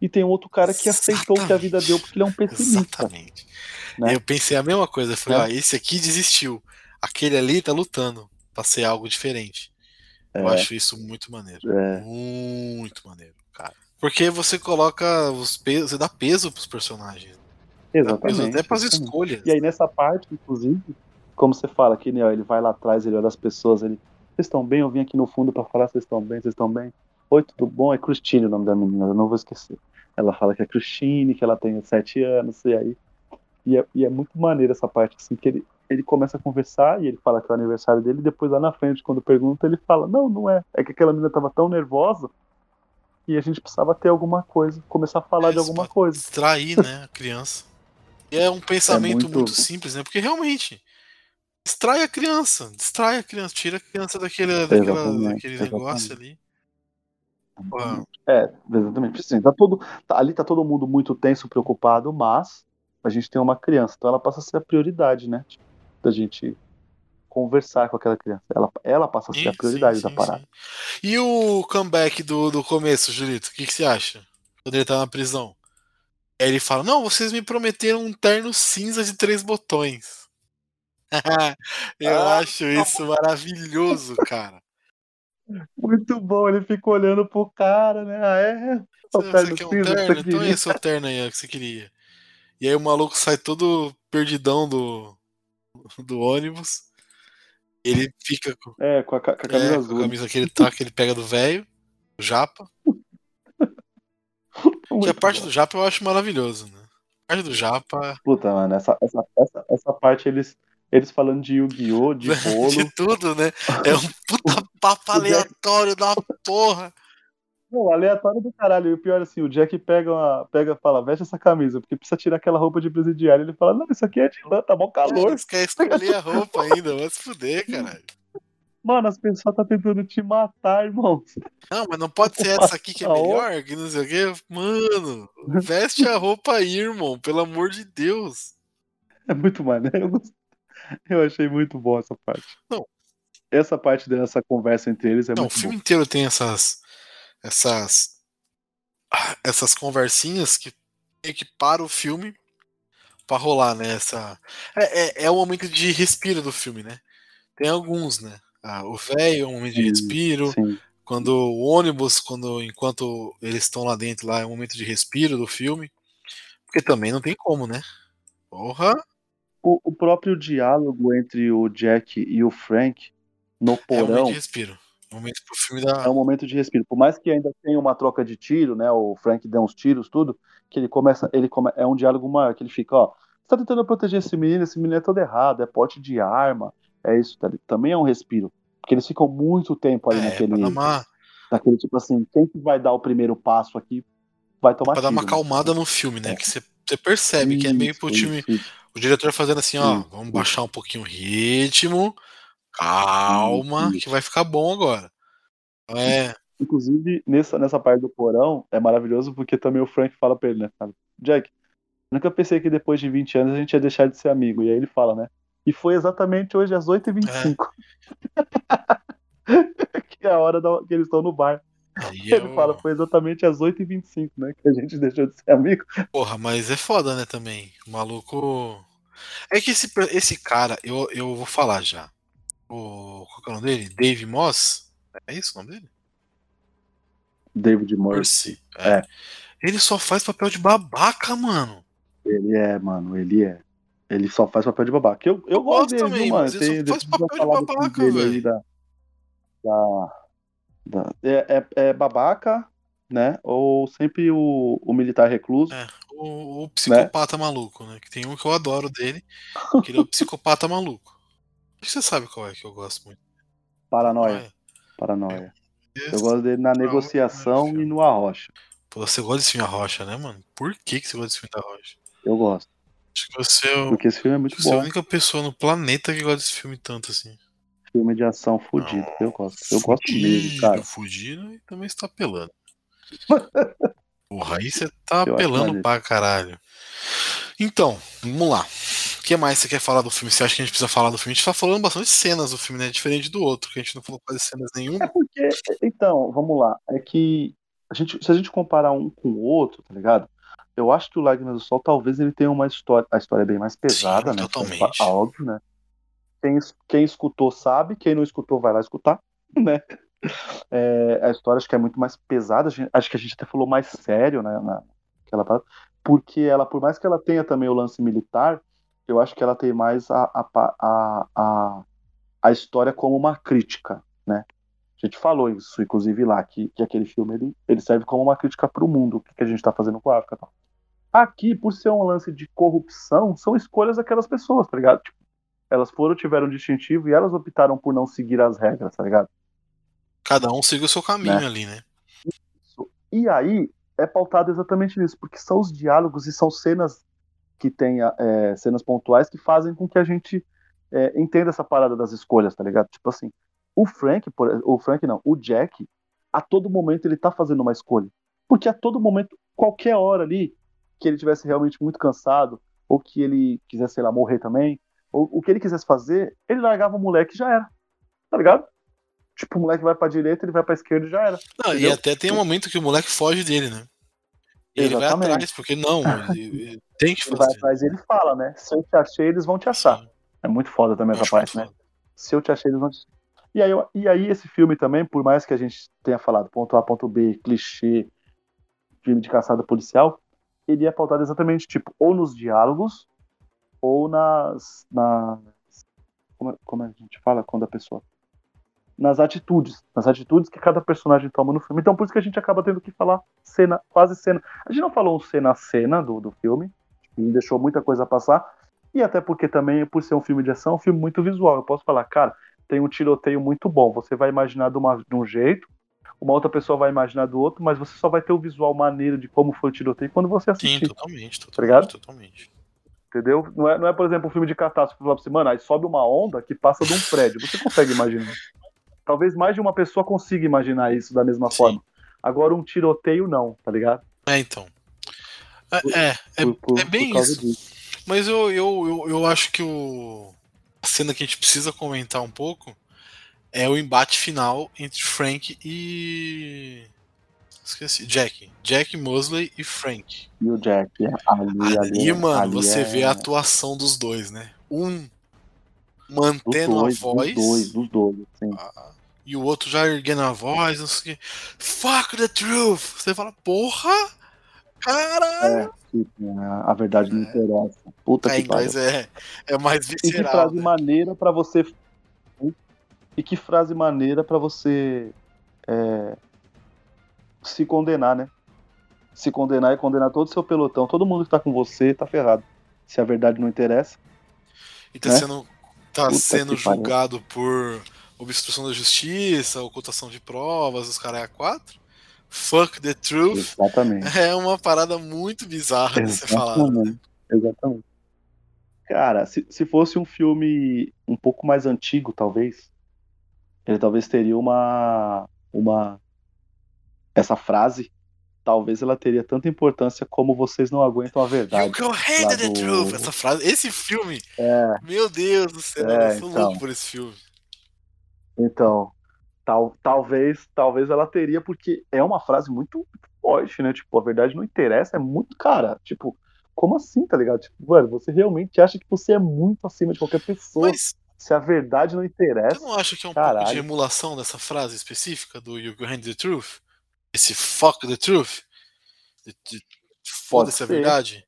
S2: e tem outro cara que aceitou o que a vida deu porque ele é um pessimista.
S1: Exatamente.
S2: né?
S1: Eu pensei a mesma coisa. Eu falei,
S2: É.
S1: ó, esse aqui desistiu. Aquele ali tá lutando pra ser algo diferente. Eu
S2: É.
S1: acho isso muito maneiro.
S2: É.
S1: Muito maneiro, cara. Porque você coloca os pesos, você dá peso pros personagens. Dá peso
S2: Exatamente.
S1: até pras
S2: exatamente.
S1: escolhas.
S2: E aí nessa parte, inclusive, como você fala que né, ele vai lá atrás, ele olha as pessoas, ele, vocês estão bem? Eu vim aqui no fundo pra falar, vocês estão bem? Vocês estão bem? Oi, tudo bom? É Christine o nome da menina, eu não vou esquecer. Ela fala que é Christine, que ela tem sete anos, e aí. E é, e é muito maneiro essa parte, assim, que ele, ele começa a conversar e ele fala que é o aniversário dele, e depois lá na frente, quando pergunta, ele fala, não, não é. É que aquela menina tava tão nervosa e a gente precisava ter alguma coisa, começar a falar
S1: É,
S2: de alguma coisa.
S1: Distrair, né, a criança. E é um pensamento
S2: muito-
S1: muito... simples, né? Porque realmente distrai a criança, distrai a criança, tira a criança daquele, daquela,
S2: Exatamente,
S1: daquele negócio ali.
S2: É, exatamente. Sim, tá todo, tá- ali tá todo mundo muito tenso, preocupado, mas a gente tem uma criança, então ela passa a ser a prioridade, né? Tipo, da gente conversar com aquela criança. Ela, ela passa a ser a
S1: sim,
S2: prioridade
S1: sim,
S2: da
S1: sim,
S2: parada.
S1: sim. E o comeback do, do começo, Julito? O que, que você acha? Quando ele tá na prisão. Aí ele fala: Não, vocês me prometeram um terno cinza de três botões. Eu
S2: Ah,
S1: acho isso maravilhoso, cara.
S2: Muito bom, ele fica olhando pro cara, né? Ah, é? O
S1: Você, você quer um
S2: cinza
S1: terno? Então é esse o terno aí que você queria. E aí o maluco sai todo perdidão do, do ônibus. Ele fica com,
S2: É, com a, com a camisa
S1: é, com
S2: azul.
S1: a camisa que ele tá, que ele pega do velho, do Japa. Que a parte
S2: bom.
S1: do Japa eu acho maravilhoso, né? A parte do Japa,
S2: Puta, mano, essa, essa, essa, essa parte eles, eles falando de Yu-Gi-Oh!, de bolo.
S1: de tudo, né? É um puta papo aleatório da porra.
S2: Não, aleatório do caralho. E o pior é assim, o Jack pega uma, pega fala, veste essa camisa, porque precisa tirar aquela roupa de presidiário. Ele fala, não, isso aqui é de lã, tá bom calor.
S1: Eles querem escolher a roupa ainda, vai se fuder, caralho.
S2: Mano, as pessoas tá tentando te matar, irmão.
S1: Não, mas não pode ser essa aqui que é melhor, que não sei o quê. Mano, veste a roupa aí, irmão, pelo amor de Deus.
S2: É muito maneiro. Eu, gost- eu achei muito bom essa parte.
S1: Não.
S2: Essa parte dessa conversa entre eles é
S1: Não, o
S2: muito
S1: filme
S2: bom.
S1: inteiro tem essas. Essas. Essas conversinhas que que para o filme pra rolar, né? Essa. É, é, é o momento de respiro do filme, né? Tem alguns, né? Ah, o velho é um momento de respiro.
S2: Sim.
S1: Quando o ônibus, quando enquanto eles estão lá dentro, lá é um momento de respiro do filme. Porque também não tem como, né? Porra!
S2: O, o próprio diálogo entre o Jack e o Frank no
S1: É um momento
S2: porão
S1: de respiro. É um momento pro filme dar.
S2: é um momento de respiro. Por mais que ainda tenha uma troca de tiro, né? O Frank dá uns tiros, tudo, que ele começa, ele come, é um diálogo maior, que ele fica, ó, você tá tentando proteger esse menino, esse menino é todo errado, é porte de arma, é isso, tá? também é um respiro. Porque eles ficam muito tempo ali
S1: É,
S2: naquele,
S1: uma,
S2: naquele tipo assim, quem que vai dar o primeiro passo aqui vai tomar
S1: pra dar uma
S2: tiro, né?
S1: acalmada no filme, né?
S2: É.
S1: Que você você percebe que é meio pro
S2: Isso,
S1: time.
S2: isso, isso.
S1: O diretor fazendo assim, ó,
S2: Isso,
S1: vamos baixar um pouquinho o ritmo. Calma,
S2: Isso,
S1: que vai ficar bom agora. Não É,
S2: Inclusive, nessa, nessa parte do porão, é maravilhoso porque também o Frank fala pra ele, né? Jack, nunca pensei que depois de 20 anos a gente ia deixar de ser amigo. E aí ele fala, né? E foi exatamente hoje às 8h25. que é a hora da- que eles estão no bar. Ele fala, foi exatamente às 8h25, né? Que a gente deixou de ser amigo.
S1: Porra, mas é foda, né, também. O maluco. É que esse, esse cara, eu, eu vou falar já. O, qual que é o nome dele? Dave Moss? É isso o nome dele?
S2: David Morse.
S1: É.
S2: É.
S1: Ele só faz papel de babaca, mano.
S2: Ele é, mano, ele é. Ele só faz papel de babaca. Eu, eu,
S1: Eu
S2: gosto dele,
S1: também,
S2: viu, mano?
S1: ele só
S2: Tem,
S1: faz
S2: depois
S1: papel de babaca, velho.
S2: da, da- é, é, é babaca, né? Ou sempre o, o militar recluso.
S1: É, o, o psicopata maluco, né? Que tem um que eu adoro dele, que ele é o psicopata maluco. Acho que você sabe qual é que eu gosto muito.
S2: Paranoia. Paranoia.
S1: Esse-
S2: Eu gosto dele na negociação e no Arrocha.
S1: Pô, você gosta desse filme A Rocha, né, mano? Por que, que você gosta desse filme da Rocha?
S2: Eu gosto.
S1: Acho que você é, o,
S2: Porque esse filme é muito
S1: você é a
S2: bom.
S1: única pessoa no planeta que gosta desse filme tanto assim.
S2: Filme de ação fudido. Eu gosto. Eu gosto mesmo, cara.
S1: Fudido e também está apelando. Porra, aí você tá
S2: Eu
S1: apelando pra caralho. Então, vamos lá. O que mais você quer falar do filme? Você acha que a gente precisa falar do filme? A gente tá falando bastante cenas do filme, né? Diferente do outro, que a gente não falou quase cenas nenhuma.
S2: É porque, então, vamos lá. É que a gente, se a gente comparar um com o outro, tá ligado? Eu acho que o Lágrimas do Sol talvez ele tenha uma história. A história é bem mais pesada,
S1: Sim,
S2: né?
S1: totalmente.
S2: É óbvio, né? Quem, quem escutou sabe, quem não escutou vai lá escutar, né? É, a história acho que é muito mais pesada. acho que a gente até falou mais sério, né? Na, naquela parada, porque ela, por mais que ela tenha também o lance militar, eu acho que ela tem mais a, a, a, a, a história como uma crítica, né? A gente falou isso, inclusive, lá, que, que aquele filme ele, ele serve como uma crítica para o mundo, o que, que a gente está fazendo com a África. Aqui, por ser um lance de corrupção, são escolhas daquelas pessoas, tá ligado? Tipo, elas foram, tiveram distintivo e elas optaram por não seguir as regras, tá ligado?
S1: Cada um siga o seu caminho
S2: Né?
S1: ali, né?
S2: E aí é pautado exatamente nisso, porque são os diálogos e são cenas que tem é, cenas pontuais que fazem com que a gente é, entenda essa parada das escolhas, tá ligado? Tipo assim, o Frank, por, o Frank não, o Jack, a todo momento ele tá fazendo uma escolha. Porque a todo momento, qualquer hora ali, que ele tivesse realmente muito cansado, ou que ele quisesse, sei lá, morrer também, ou o que ele quisesse fazer, ele largava o moleque e já era. Tá ligado? Tipo, o moleque vai pra direita, ele vai pra esquerda e já era.
S1: Não, e até tem um momento que o moleque foge dele, né? E ele vai atrás, porque não, ele, ele tem que
S2: Ele vai
S1: fazer.
S2: atrás e ele fala, né? Se eu te achei, eles vão te achar.
S1: Sim,
S2: É muito foda também essa parte, né?
S1: foda.
S2: Se eu te achei, eles vão te e aí, e aí esse filme também, por mais que a gente tenha falado ponto A, ponto B, clichê, filme de caçada policial, ele é pautado exatamente, tipo, ou nos diálogos, ou nas... nas como, é, como é que a gente fala quando a pessoa... Nas atitudes. Nas atitudes que cada personagem toma no filme. Então por isso que a gente acaba tendo que falar cena, quase cena. A gente não falou cena a cena do, do filme, deixou muita coisa passar, e até porque também, por ser um filme de ação, é um filme muito visual. Eu posso falar, cara, tem um tiroteio muito bom. Você vai imaginar de, uma- de um jeito, uma outra pessoa vai imaginar do outro, mas você só vai ter o visual maneiro de como foi o tiroteio quando você
S1: Sim,
S2: assistir.
S1: totalmente, totalmente,
S2: ligado?
S1: totalmente.
S2: Entendeu? Não é, não é, por exemplo, um filme de catástrofe. Falar mano, aí sobe uma onda que passa de um prédio. Você consegue imaginar. Talvez mais de uma pessoa consiga imaginar isso da mesma
S1: Sim.
S2: forma. Agora, um tiroteio, não, tá ligado?
S1: É, então. É, é, é,
S2: Por, por-
S1: é bem isso.
S2: disso.
S1: Mas eu, eu, eu, eu acho que o. A cena que a gente precisa comentar um pouco é o embate final entre Frank e. Esqueci. Jack. Jack Mosley e Frank.
S2: E o Jack, é, ali,
S1: Ali, mano,
S2: ali
S1: você
S2: é...
S1: vê a atuação dos dois, né? Um mantendo
S2: dois,
S1: a voz
S2: dos dois, dos dois, sim.
S1: e o outro já erguendo a voz, não sei o que. Fuck the truth! Você fala, porra! Caralho!
S2: É, sim, é, a verdade não interessa. Puta
S1: É,
S2: que pariu.
S1: é, é mais
S2: E que
S1: visceral.
S2: frase
S1: né?
S2: maneira pra você. E que frase maneira pra você é, se condenar, né? Se condenar e condenar todo o seu pelotão. Todo mundo que tá com você tá ferrado. Se a verdade não interessa.
S1: E tá
S2: né?
S1: sendo, tá
S2: Puta
S1: sendo
S2: que pariu.
S1: julgado por obstrução da justiça, ocultação de provas, os caras é a quatro. Fuck the truth.
S2: Exatamente.
S1: É uma parada muito bizarra de ser falada. né?
S2: Exatamente. Exatamente. Cara, se, se fosse um filme um pouco mais antigo, talvez, ele talvez teria uma. uma essa frase, talvez ela teria tanta importância como vocês não aguentam a
S1: You
S2: verdade.
S1: go hand
S2: lá
S1: the
S2: do-
S1: truth. Essa frase, esse filme,
S2: É,
S1: meu Deus do céu,
S2: É,
S1: eu sou
S2: então.
S1: louco por esse filme.
S2: então, tal, talvez, talvez ela teria, porque é uma frase muito forte, né? Tipo, a verdade não interessa, é muito, cara, tipo, como assim, tá ligado? Tipo, mano, você realmente acha que você é muito acima de qualquer pessoa.
S1: Mas
S2: Se a verdade não
S1: você
S2: interessa,
S1: não acha que é um pouco de
S2: Caralho.
S1: emulação dessa frase específica do You go hand the truth? Esse fuck the truth? Foda-se a verdade?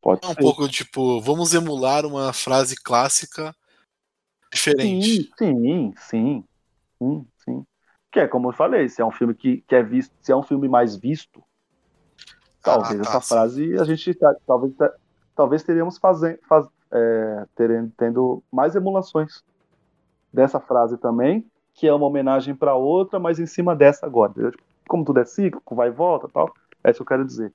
S2: pode
S1: É um
S2: ser.
S1: pouco tipo, vamos emular uma frase clássica diferente.
S2: Sim, sim, sim, sim, sim. Que é como eu falei, se é um filme que, que é visto, se é um filme mais visto, talvez
S1: Ah, tá,
S2: essa
S1: sim.
S2: frase a gente tá- talvez tá- talvez teríamos fazendo faz, é, terem- tendo mais emulações dessa frase também, que é uma homenagem para outra, mas em cima dessa agora. entendeu? Como tudo é cíclico, vai e volta, tal. É isso que eu quero dizer.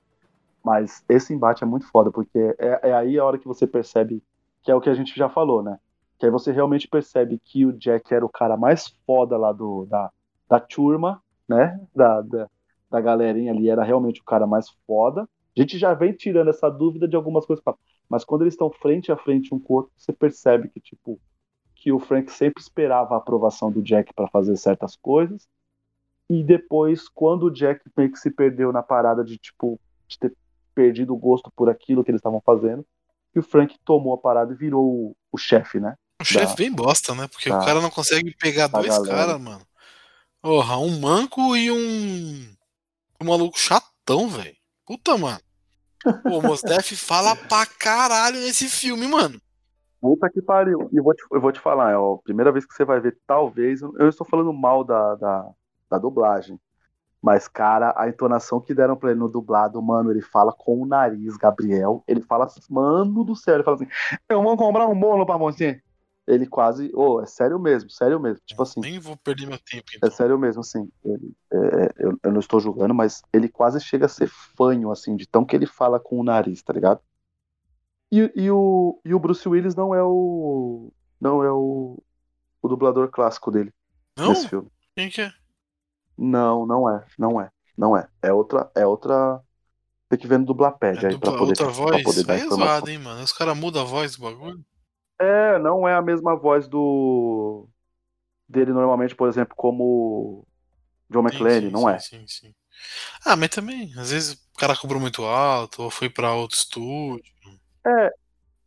S2: Mas esse embate é muito foda, porque é, é aí a hora que você percebe que é o que a gente já falou, né? Que aí você realmente percebe que o Jack era o cara mais foda lá do, da, da turma, né? Da, da, da galerinha ali, era realmente o cara mais foda. A gente já vem tirando essa dúvida de algumas coisas, mas quando eles estão frente a frente um com o outro, você percebe que, tipo, que o Frank sempre esperava a aprovação do Jack para fazer certas coisas. E depois, quando o Jack meio que se perdeu na parada de, tipo, de ter perdido o gosto por aquilo que eles estavam fazendo, e o Frank tomou a parada e virou o, o chefe, né?
S1: O chefe bem bosta, né? Porque da, o cara não consegue pegar dois caras, mano. Porra, um manco e um. Um maluco chatão, velho. Puta, mano. O Mostef fala pra caralho nesse filme, mano.
S2: Puta que pariu. E eu vou te, eu vou te falar, é a primeira vez que você vai ver, talvez. Eu estou falando mal da, da, da dublagem. Mas, cara, a entonação que deram pra ele no dublado, mano, ele fala com o nariz, Gabriel. Ele fala assim, mano do céu, ele fala assim: Eu vou comprar um bolo pra você. Ele quase. Ô, oh, é sério mesmo, sério mesmo. Tipo assim.
S1: Nem vou perder meu tempo. Então.
S2: É sério mesmo, assim. Ele, é, é, eu, eu não estou julgando, mas ele quase chega a ser fanho, assim, de tão que ele fala com o nariz, tá ligado? E, e, o, e o Bruce Willis não é o. Não é o, o dublador clássico dele. Não? Nesse filme.
S1: Quem que é?
S2: Não, não é. Não é. Não é. É outra. É outra. Tem que ver no dublapad é aí dupla, pra poder,
S1: outra voz? Pra poder dar é zoado, hein, mano? Os caras mudam a voz do bagulho?
S2: É, não é a mesma voz do. dele normalmente, por exemplo, como John McClane, não
S1: sim,
S2: é?
S1: Sim, sim. Ah, mas também, às vezes o cara cobrou muito alto, ou foi pra outro estúdio.
S2: É,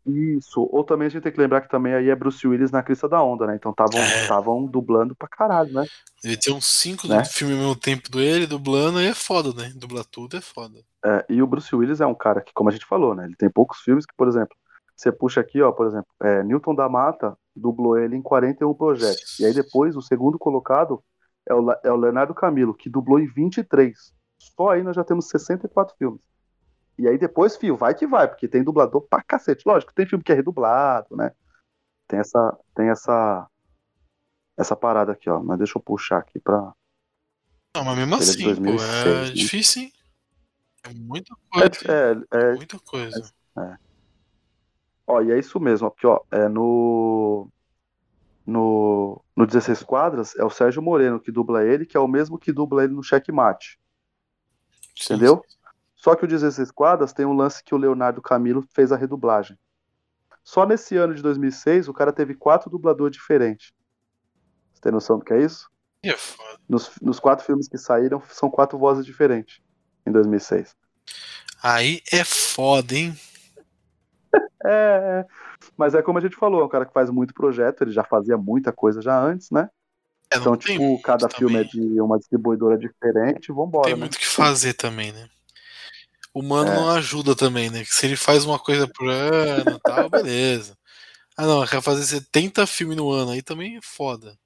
S2: isso. Ou também a gente tem que lembrar que também aí é Bruce Willis na crista da onda, né? Então estavam é. dublando pra caralho, né?
S1: Ele tem uns cinco né? filmes ao mesmo tempo do ele, dublando, aí é foda, né? Dublar tudo é foda.
S2: É, e o Bruce Willis é um cara que, como a gente falou, né? Ele tem poucos filmes que, por exemplo, você puxa aqui, ó, por exemplo, é, Newton da Mata dublou ele em 41 projetos. E aí depois, o segundo colocado é o, é o Leonardo Camilo, que dublou em 23. Só aí nós já temos 64 filmes. E aí depois, fio, vai que vai, porque tem dublador pra cacete. Lógico, tem filme que é redublado, né? Tem essa, tem essa, essa parada aqui, ó. Mas deixa eu puxar aqui pra.
S1: Não, mas mesmo assim, 2006, pô, é né? difícil, hein? É muita coisa. É, é, é muita coisa.
S2: É, ó, e é isso mesmo, ó, porque, ó, é no. No, no 16 quadras é o Sérgio Moreno que dubla ele, que é o mesmo que dubla ele no Checkmate. Sim, Entendeu? Sim. Só que o 16 quadras tem um lance que o Leonardo Camilo fez a redublagem. Só nesse ano de 2006 o cara teve quatro dubladores diferentes. Você tem noção do que é isso?
S1: É
S2: nos, nos, quatro filmes que saíram, são quatro vozes diferentes em 2006.
S1: Aí é foda, hein?
S2: é, mas é como a gente falou, é um cara que faz muito projeto, ele já fazia muita coisa já antes, né? É, então, tipo, cada filme também. é de uma distribuidora diferente, vambora.
S1: Tem
S2: né?
S1: muito o que fazer também, né? O mano é. não ajuda também, né? Que se ele faz uma coisa por ano e tal, beleza. Ah não, quer fazer 70 filmes no ano, aí também é foda.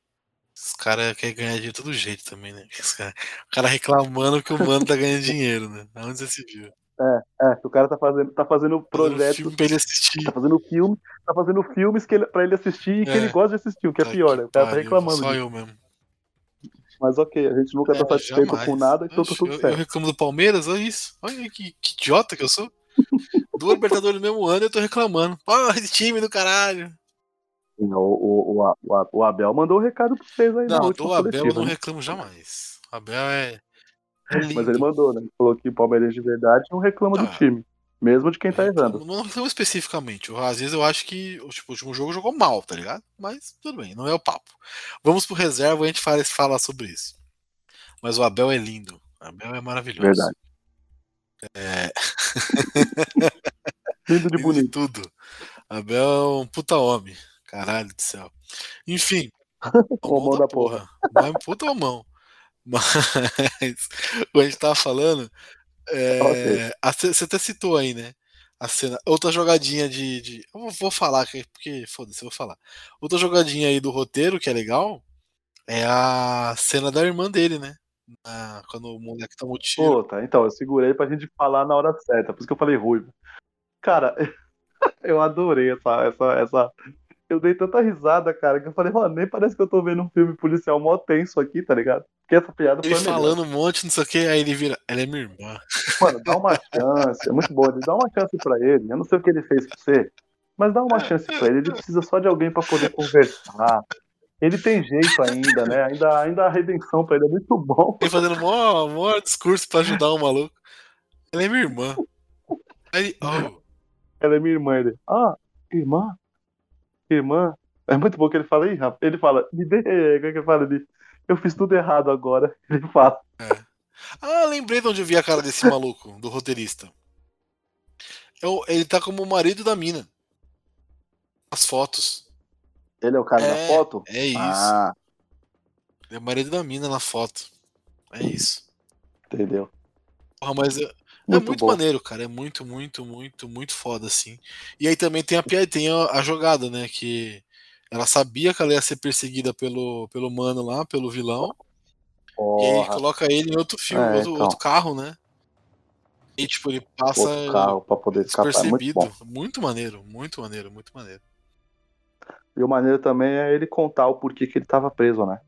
S1: Os caras querem ganhar dinheiro de todo jeito também, né? Cara, o cara reclamando que o mano tá ganhando dinheiro, né? Onde você se viu?
S2: É, é, o cara tá fazendo, tá fazendo projeto.
S1: Filme pra ele assistir.
S2: Tá fazendo filme, tá fazendo filmes que ele, pra ele assistir e é. que ele gosta de assistir, o que é pior, né? O cara tá reclamando.
S1: Só eu mesmo.
S2: Mas ok, a gente nunca tá é, tá satisfeito jamais. com nada, então tá tudo
S1: eu,
S2: certo.
S1: Eu reclamo do Palmeiras, olha isso. Olha que, que idiota que eu sou. Duas Libertadores no mesmo ano eu tô reclamando. Porra, esse time do caralho.
S2: O, o, o, o, Abel mandou o um recado pra vocês aí.
S1: Não, do Abel eu não né? reclamo jamais. O Abel é.
S2: é Mas ele mandou, né? Ele falou que o Palmeiras de verdade não reclama ah, do time. Mesmo de quem tá errando.
S1: Não, não, não especificamente. Às vezes eu acho que tipo, o último jogo jogou mal, tá ligado? Mas tudo bem, não é o papo. Vamos pro reserva e a gente fala, fala sobre isso. Mas o Abel é lindo. O Abel é maravilhoso.
S2: Verdade.
S1: É...
S2: lindo de bonito.
S1: tudo. Abel é um puta homem. Caralho do céu. Enfim.
S2: Romão da porra.
S1: porra. Mas puta homão. Mas o a gente tava falando, é, você até citou aí, né? A cena. Outra jogadinha de. de eu vou falar, porque foda-se, eu vou falar. Outra jogadinha aí do roteiro que é legal é a cena da irmã dele, né? Na, quando o moleque toma o tiro.
S2: Pô, tá, então, eu segurei pra gente falar na hora certa, por isso que eu falei ruivo. Cara, eu adorei essa, essa, essa. Eu dei tanta risada, cara, que eu falei, mano, nem parece que eu tô vendo um filme policial mó tenso aqui, tá ligado? Porque que essa piada
S1: Ele
S2: foi melhor.
S1: falando um monte, não sei o que, aí ele vira. Ela é minha irmã.
S2: Mano, dá uma chance. É muito bom. Dá uma chance pra ele. Eu não sei o que ele fez pra você, mas dá uma chance pra ele. Ele precisa só de alguém pra poder conversar. Ele tem jeito ainda, né? Ainda, ainda a redenção pra ele é muito bom.
S1: Ele fazendo mó, mó discurso pra ajudar o maluco. Ela é minha irmã. Aí, oh,
S2: Ela é minha irmã. Ele, ah, irmã? Irmã? É muito bom que ele fala, Ih, rapaz. Ele fala, me dê. Como é que ele fala? Ele, eu fiz tudo errado agora. Ele fala.
S1: Ah, lembrei de onde eu vi a cara desse maluco, do roteirista. É o- Ele tá como o marido da mina. As fotos.
S2: Ele é o cara
S1: É,
S2: da foto?
S1: É isso.
S2: Ah,
S1: É o marido da mina na foto. É isso.
S2: entendeu.
S1: Porra, mas é, é
S2: Muito,
S1: muito
S2: bom.
S1: maneiro, cara. É muito, muito, muito, muito foda, assim. E aí também tem a, tem a, a jogada, né? Que ela sabia que ela ia ser perseguida pelo, pelo mano lá, pelo vilão. E aí
S2: Porra,
S1: coloca ele em outro filme,
S2: É,
S1: outro,
S2: então.
S1: outro carro, né? E tipo, ele passa
S2: outro carro pra poder. É muito
S1: despercebido.
S2: bom.
S1: Muito maneiro, muito maneiro, muito maneiro.
S2: E o maneiro também é ele contar o porquê que ele tava preso, né?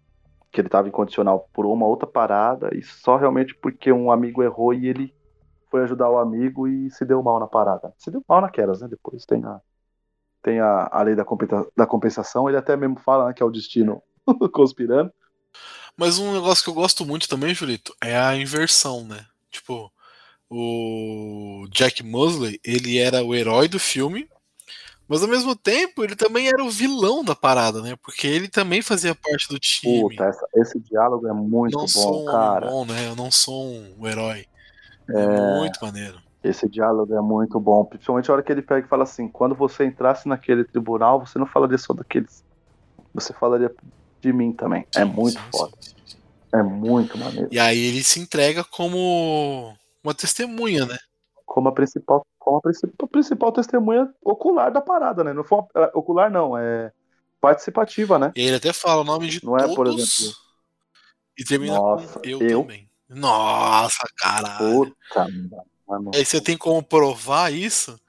S2: Que ele tava incondicional por uma outra parada e só realmente porque um amigo errou e ele foi ajudar o amigo e se deu mal na parada. Se deu mal naquelas, né? Depois tem a, tem a, a lei da, da compensação. Ele até mesmo fala né, que é o destino conspirando.
S1: Mas um negócio que eu gosto muito também, Julito, é a inversão, né? Tipo, o Jack Mosley, ele era o herói do filme, mas ao mesmo tempo ele também era o vilão da parada, né? Porque ele também fazia parte do time.
S2: Puta, essa- esse diálogo é muito
S1: não sou
S2: bom,
S1: um
S2: cara.
S1: bom, né? Eu não sou um herói. É,
S2: É.
S1: muito maneiro.
S2: Esse diálogo é muito bom. Principalmente a hora que ele pega e fala assim: quando você entrasse naquele tribunal, você não falaria só daqueles. Você falaria de mim também. É
S1: Sim,
S2: muito
S1: sim,
S2: foda.
S1: sim, sim.
S2: É muito maneiro.
S1: E aí ele se entrega como uma testemunha, né?
S2: Como a principal, como a principal, principal testemunha ocular da parada, né? Não foi uma- é, ocular, não, é participativa, né?
S1: E ele até fala o nome de
S2: Não é, por
S1: todos
S2: exemplo,
S1: e termina
S2: Nossa,
S1: com eu,
S2: eu?
S1: também. Nossa, caralho.
S2: Puta, mano.
S1: Aí você tem como provar isso?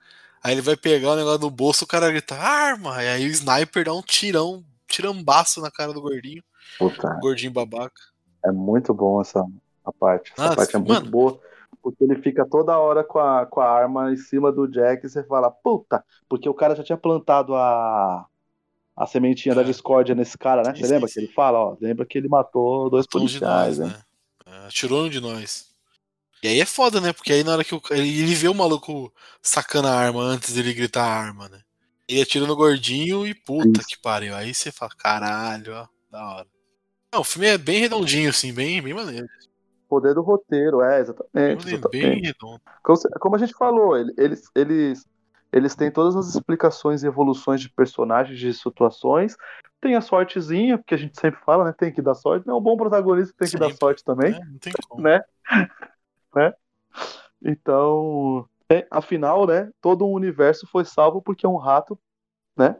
S1: Aí ele vai pegar o negócio no bolso, o cara grita, arma! E aí o sniper dá um tirão, tirambaço na cara do gordinho,
S2: Puta,
S1: gordinho babaca.
S2: é muito bom essa a parte. Essa
S1: Nossa,
S2: parte é muito
S1: mano.
S2: boa. Porque ele fica toda hora com a, com a arma em cima do Jack e você fala, puta, porque o cara já tinha plantado a, a sementinha da
S1: É.
S2: discórdia nesse cara, né? Você lembra que ele fala, ó, lembra que ele matou dois policiais, né?
S1: né? Atirou um de nós. E aí é foda, né? Porque aí na hora que o, ele, ele vê o maluco sacando a arma antes dele gritar a arma, né? Ele atira no gordinho e puta que pariu. Aí você fala, caralho, ó, da hora. Não, o filme é bem redondinho, assim, bem, bem maneiro.
S2: Poder do roteiro, é, exatamente.
S1: maneiro, bem
S2: exatamente.
S1: redondo.
S2: Como, como a gente falou, ele- eles, eles, eles têm todas as explicações e evoluções de personagens, de situações. Tem a sortezinha, porque a gente sempre fala, né? Tem que dar sorte. Não, um bom protagonista tem que dar
S1: Sempre.
S2: sorte também,
S1: É, não tem como.
S2: né? né? Então, é, afinal, né? Todo o universo foi salvo porque um rato, né?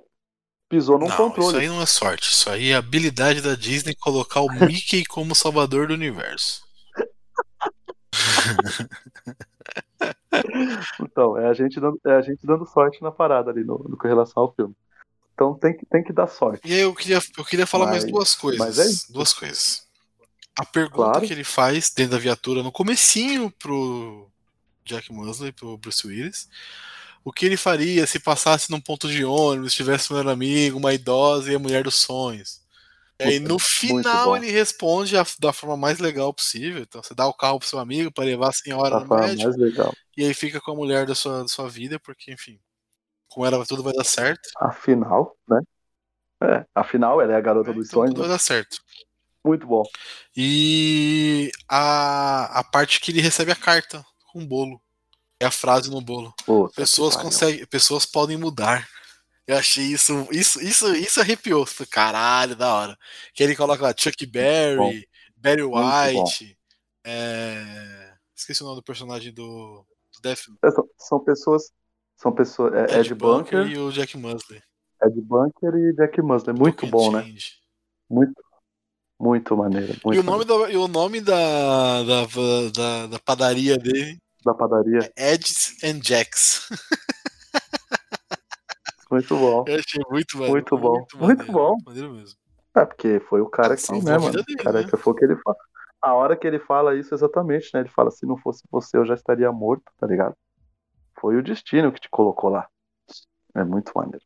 S2: Pisou num
S1: Não,
S2: controle.
S1: isso aí não é sorte. Isso aí é a habilidade da Disney colocar o Mickey como salvador do universo.
S2: Então, é a gente dando, é a gente dando sorte na parada ali no, no com relação ao filme. Então tem que, tem que dar sorte.
S1: E aí eu queria, eu queria falar mais
S2: Mas-
S1: duas coisas.
S2: mas é isso.
S1: Duas coisas. A pergunta
S2: Claro.
S1: que ele faz dentro da viatura no comecinho pro Jack Mosley, pro Bruce Willis. O que ele faria se passasse num ponto de ônibus, tivesse um amigo, uma idosa e a mulher dos sonhos? E no final ele responde a- da forma mais legal possível. Então você dá o carro pro seu amigo para levar a senhora
S2: Da
S1: no médico. E aí fica com a mulher da sua, da sua vida, porque, enfim, com ela tudo vai dar certo.
S2: Afinal, né? É, afinal, ela é a garota dos
S1: Então
S2: sonhos.
S1: tudo vai
S2: né?
S1: dar certo.
S2: Muito bom.
S1: E a, a parte que ele recebe a carta com o bolo. É a frase no bolo.
S2: Puta
S1: Pessoas conseguem, pessoas podem mudar. Eu achei isso, isso, isso, isso arrepiou. Caralho, da hora. Que ele coloca lá Chuck Berry, Barry White, é... esqueci o nome do personagem do, do Death
S2: É, São, são pessoas. São pessoas. É, Ed, Bunker,
S1: e o Jack Musley.
S2: Ed Bunker e Jack Musley. Muito
S1: Pocket
S2: bom, né?
S1: Change.
S2: Muito, muito maneiro. Muito
S1: E o nome,
S2: maneiro.
S1: da, e o nome da, da, da, da padaria dele
S2: da padaria.
S1: é Eds and Jacks.
S2: Muito bom.
S1: Eu achei muito maneiro.
S2: Muito bom. Muito
S1: maneiro,
S2: bom.
S1: Muito maneiro mesmo.
S2: É, porque foi o cara que, né,
S1: a
S2: mano?
S1: dele,
S2: cara,
S1: né?
S2: que foi o que ele fa- a hora que ele fala isso exatamente, né? Ele fala: se não fosse você, eu já estaria morto, tá ligado? Foi o destino que te colocou lá. É muito maneiro.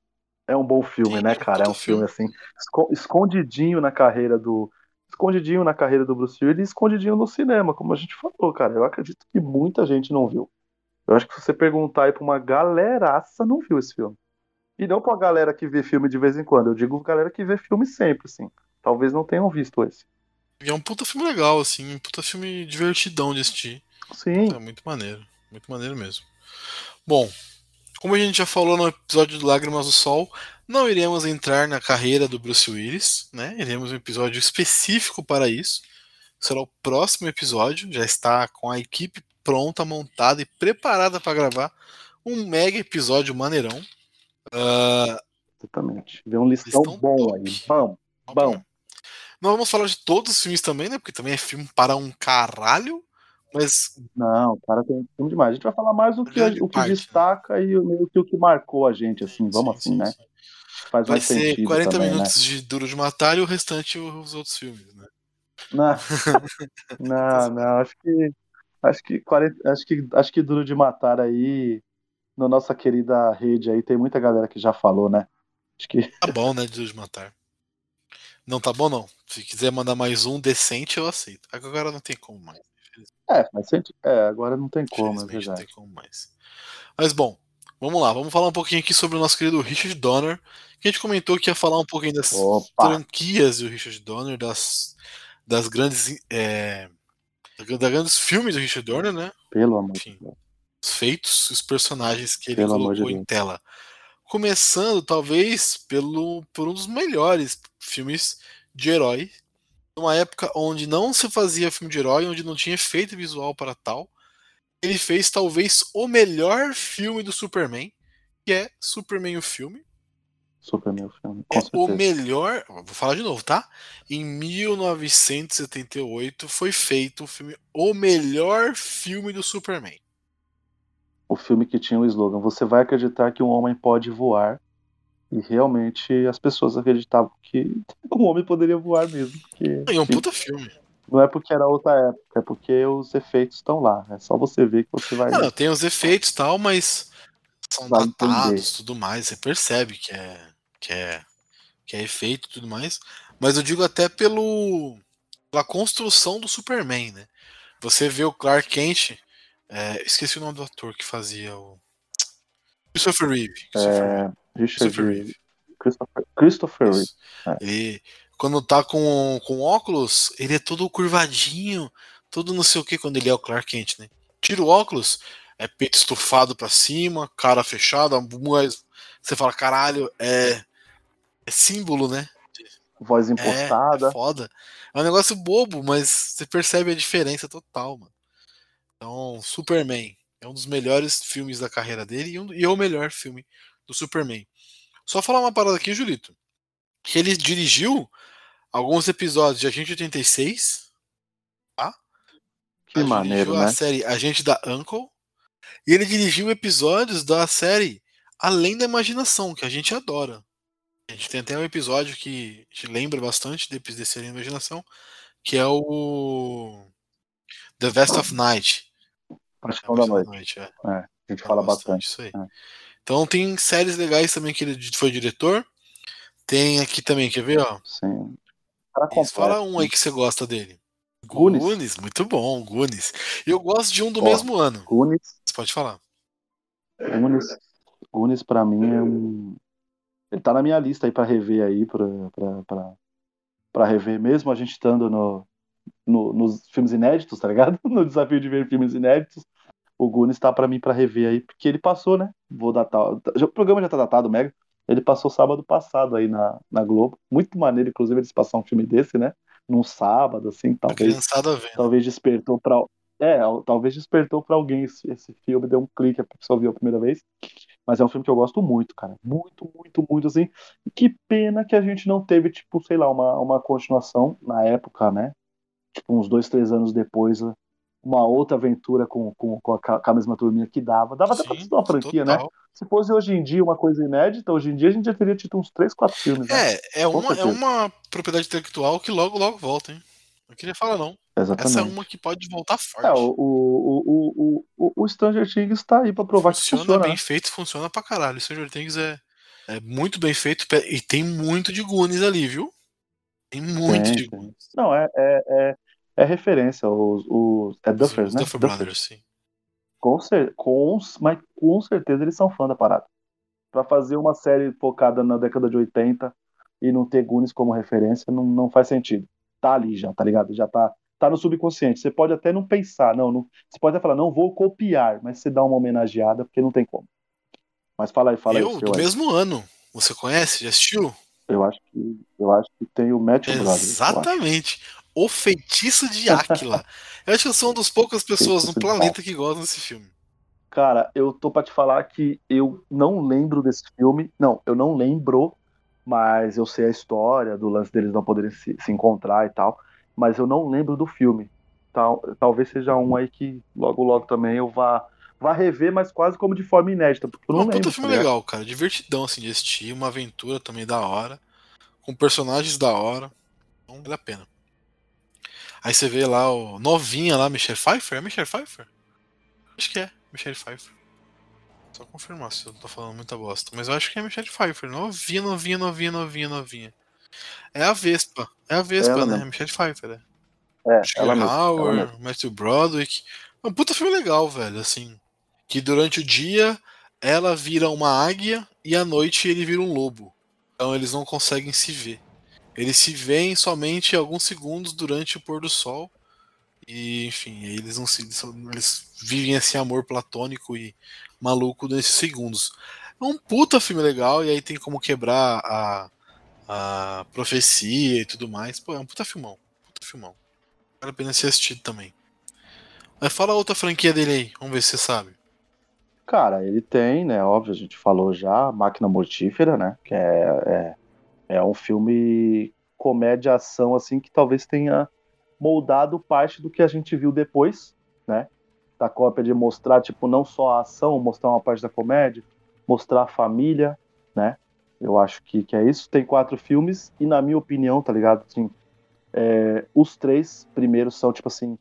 S2: É um bom filme,
S1: Sim,
S2: né, cara? É um filme, assim, esco- escondidinho na carreira do. Escondidinho na carreira do Bruce Willis e escondidinho no cinema, como a gente falou, cara. Eu acredito que muita gente não viu. Eu acho que se você perguntar aí pra uma galeraça, não viu esse filme. E não pra galera que vê filme de vez em quando. Eu digo galera que vê filme sempre, assim. Talvez não tenham visto esse.
S1: E é um puta filme legal, assim, um puta filme divertidão de assistir.
S2: Sim,
S1: É muito maneiro, muito maneiro mesmo. Bom, como a gente já falou no episódio do Lágrimas do Sol, não iremos entrar na carreira do Bruce Willis, né? Iremos um episódio específico para isso. Será o próximo episódio, já está com a equipe pronta, montada e preparada para gravar um mega episódio maneirão. Ah,
S2: exatamente. Vê um listão
S1: Listão
S2: bom
S1: top.
S2: aí. Bom, bom.
S1: Não vamos falar de todos os filmes também, né? Porque também é filme para um caralho. Mas
S2: Não, cara, tem filme demais. A gente vai falar mais o que, o que
S1: né?
S2: destaca e o, o que marcou a gente, assim, vamos
S1: sim,
S2: assim,
S1: sim,
S2: né?
S1: sim.
S2: Faz
S1: Vai ser
S2: sentido
S1: 40
S2: também,
S1: minutos de Duro de Matar e o restante os outros filmes, né?
S2: né? Não, não, não, acho que acho que 40, acho que acho que duro de matar aí na nossa querida rede aí tem muita galera que já falou, né? Acho que
S1: Tá bom, né, de Matar. Não tá bom, não. Se quiser mandar mais um decente, eu aceito. Agora não tem como mais.
S2: é, sentido. É, agora não tem como, é
S1: Infelizmente não
S2: verdade.
S1: tem como mais. Mas bom, vamos lá. Vamos falar um pouquinho aqui sobre o nosso querido Richard Donner. Que a gente comentou que ia falar um pouquinho das
S2: Opa.
S1: franquias do Richard Donner, das, das grandes. É, da grandes filmes do Richard Donner, né?
S2: Pelo amor de. Deus.
S1: Os feitos, os personagens que ele
S2: Pelo
S1: colocou em
S2: Deus.
S1: tela. Começando, talvez, pelo, por um dos melhores filmes de herói. Numa época onde não se fazia filme de herói, onde não tinha efeito visual para tal. Ele fez talvez o melhor filme do Superman, que é Superman o filme.
S2: Super meu filme, com
S1: É o melhor. Vou falar de novo, tá? Em 1978 foi feito o filme O Melhor Filme do Superman.
S2: O filme que tinha o slogan Você vai acreditar que um homem pode voar. E realmente as pessoas acreditavam que um homem poderia voar mesmo. Porque,
S1: é um puta filme.
S2: Não é porque era outra época, é porque os efeitos estão lá. É só você ver que você vai.
S1: Ah, tem os efeitos e tal, mas são
S2: Vai
S1: datados tudo mais. Você percebe que é, que é, que é efeito e tudo mais. Mas eu digo até pelo, pela construção do Superman, né? Você vê o Clark Kent. É, esqueci o nome do ator que fazia o. Christopher Reeve. Christopher.
S2: É,
S1: Christopher Reeve.
S2: Christopher, Christopher Reeve.
S1: Isso. Ele, quando tá com, com óculos, ele é todo curvadinho, todo não sei o que quando ele é o Clark Kent, né? Tira o óculos, é peito estufado pra cima, cara fechada, mas você fala, caralho, é, é símbolo, né?
S2: Voz
S1: É,
S2: impostada.
S1: é foda. É um negócio bobo, mas você percebe a diferença total, mano. Então, Superman é um dos melhores filmes da carreira dele e, um- e é o melhor filme do Superman. Só falar uma parada aqui, Julito. Que ele dirigiu alguns episódios de Agente 86.
S2: que
S1: ele
S2: maneiro, né?
S1: a série Agente da Uncle. E ele dirigiu episódios da série Além da Imaginação, que a gente adora. A gente tem até um episódio que a gente lembra bastante depois desse Além da Imaginação, que é o The Vest of Night.
S2: Paixão
S1: A
S2: da
S1: Versão
S2: Noite.
S1: é.
S2: A gente fala bastante.
S1: Isso aí.
S2: É.
S1: Então tem séries legais também que ele foi diretor. Tem aqui também, quer ver, ó?
S2: Sim.
S1: Fala um aí que você gosta dele.
S2: Goonies.
S1: muito bom, Goonies. Eu gosto de um do
S2: Ó.
S1: mesmo ano.
S2: Goonies,
S1: Você pode falar.
S2: Goonies, Goonies pra mim é um. Ele tá na minha lista aí pra rever aí, pra, pra, pra, pra rever, mesmo a gente estando no, no- nos filmes inéditos, tá ligado? No desafio de ver filmes inéditos. O Goonies tá pra mim pra rever aí, porque ele passou, né? Vou datar. já- O programa já tá datado, mega. Ele passou sábado passado aí na, na Globo. Muito maneiro, inclusive, eles passar um filme desse, né? Num sábado, assim, talvez
S1: vendo.
S2: talvez despertou para é, talvez despertou para alguém esse, esse filme, deu um clique, a pessoa viu a primeira vez. Mas é um filme que eu gosto muito, cara. Muito, muito, muito, assim. E que pena que a gente não teve, tipo, sei lá, uma, uma continuação na época, né? Tipo, uns dois, três anos depois, uma outra aventura com, com, com, a, com a mesma turminha que dava. Dava até pra
S1: Sim,
S2: ser uma franquia, né?
S1: total.
S2: Se fosse hoje em dia uma coisa inédita, hoje em dia a gente já teria tido uns três, quatro filmes, né?
S1: É, é uma, é uma propriedade intelectual que logo, logo volta, hein? Não queria falar, não.
S2: Exatamente.
S1: Essa é uma que pode voltar forte.
S2: É, o, o, o, o, o Stranger Things tá aí pra provar
S1: funciona
S2: que funciona.
S1: bem
S2: né?
S1: feito, funciona pra caralho. Stranger Things é, é muito bem feito e tem muito de Goonies ali, viu? Tem muito
S2: Tem,
S1: de
S2: tem. Não, é, é, é, é referência. Os, os, é Duffers, né?
S1: Duffer
S2: Duffers.
S1: Brothers, sim.
S2: Com, cer com, mas com certeza eles são fã da parada. Pra fazer uma série focada na década de 80 e não ter Goonies como referência, não, não faz sentido. Tá ali já, tá ligado? Já tá, tá no subconsciente. Você pode até não pensar, não, não- você pode até falar, não vou copiar, mas você dá uma homenageada porque não tem como. Mas fala aí, fala aí. o
S1: Eu, do
S2: aí.
S1: mesmo ano. Você conhece? Já assistiu?
S2: Eu acho que eu acho que tem o Matthew acho.
S1: Exatamente. O Feitiço de Áquila. eu acho que eu sou uma das poucas pessoas no
S2: Feitiço de
S1: planeta que gostam desse filme.
S2: Cara, eu tô pra te falar que eu não lembro desse filme. Não, eu não lembro, mas eu sei a história do lance deles não poderem se, se encontrar e tal. Mas eu não lembro do filme. Tal, talvez seja um aí que logo logo também eu vá, vá rever, mas quase como de forma inédita, porque eu não
S1: Um puta filme
S2: tá
S1: legal, cara. Divertidão assim de assistir. Uma aventura também da hora. Com personagens da hora. Então vale a pena. Aí você vê lá o novinha lá, Michelle Pfeiffer. É Michelle Pfeiffer? Acho que é, Michelle Pfeiffer. Só confirmar se eu tô falando muita bosta. Mas eu acho que é Michelle Pfeiffer. Novinha, novinha, novinha, novinha, novinha. É a Vespa. É a Vespa,
S2: Ela
S1: né?
S2: mesmo.
S1: Michelle Pfeiffer, é.
S2: É, ela mesmo, ela
S1: Hauer,
S2: mesmo.
S1: Matthew Broderick. É um puta filme legal, velho, assim. Que durante o dia ela vira uma águia e à noite ele vira um lobo. Então eles não conseguem se ver. Eles se veem somente alguns segundos durante o pôr do sol. E, enfim, eles não se. Eles vivem esse amor platônico e maluco nesses segundos. É um puta filme legal, e aí tem como quebrar a, a profecia e tudo mais. Pô, é um puta filmão. Puta filmão. Vale a pena ser assistido também. Mas fala outra franquia dele aí, vamos ver se você sabe.
S2: Cara, ele tem, né? Óbvio, a gente falou já, Máquina Mortífera, né? Que é, é, é um filme comédia-ação, assim, que talvez tenha moldado parte do que a gente viu depois, né? Da cópia de mostrar, tipo, não só a ação, mostrar uma parte da comédia, mostrar a família, né? Eu acho que, que é isso. Tem quatro filmes, e na minha opinião, tá ligado? Assim, é, os três primeiros são, tipo assim,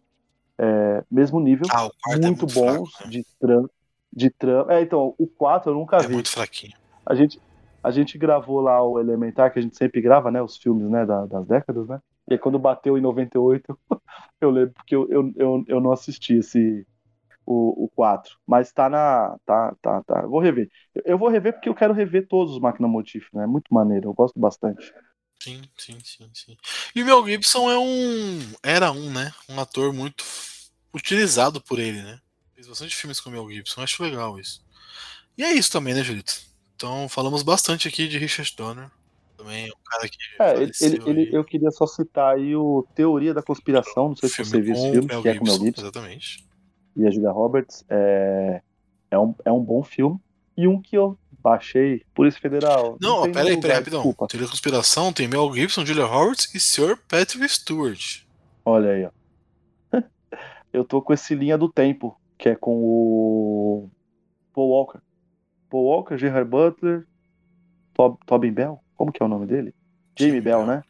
S2: é, mesmo nível,
S1: Ah,
S2: muito,
S1: é muito
S2: bons
S1: fraco, né?
S2: de trama. De trama. É, então, o 4 eu nunca
S1: É
S2: vi.
S1: muito fraquinho.
S2: A gente, a gente gravou lá o Elementar, que a gente sempre grava, né? Os filmes, né? da- das décadas, né? E aí quando bateu em 98, eu lembro porque eu, eu, eu, eu não assisti esse, o, o 4. Mas tá na. Tá, tá, tá. Vou rever. Eu, eu vou rever porque eu quero rever todos os Máquina Motif, né? É muito maneiro, eu gosto bastante.
S1: Sim, sim, sim, sim. E o Mel Gibson é um. Era um, né? Um ator muito utilizado por ele, né? Fez bastante filmes com o Mel Gibson, acho legal isso. E é isso também, né, Julito? Então falamos bastante aqui de Richard Donner. Também é um cara que.
S2: É, ele, ele, eu queria só citar aí o Teoria da Conspiração, não sei se você viu esse filme,
S1: Mel
S2: que é com o Mel
S1: Gibson,
S2: Gibson
S1: Exatamente.
S2: e a Julia Roberts. É, é, um, é um bom filme. E um que eu baixei, Polícia Federal.
S1: Não, ó,
S2: tem
S1: pera aí,
S2: no
S1: pera aí,
S2: lugar,
S1: rapidão.
S2: Desculpa.
S1: Teoria da conspiração tem Mel Gibson, Julia Roberts e Sir Patrick Stewart.
S2: Olha aí, ó. Eu tô com esse Linha do Tempo, que é com o Paul Walker. Paul Walker, Gerard Butler, Tob, Tobin Bell, como que é o nome dele? Jamie Bell, né?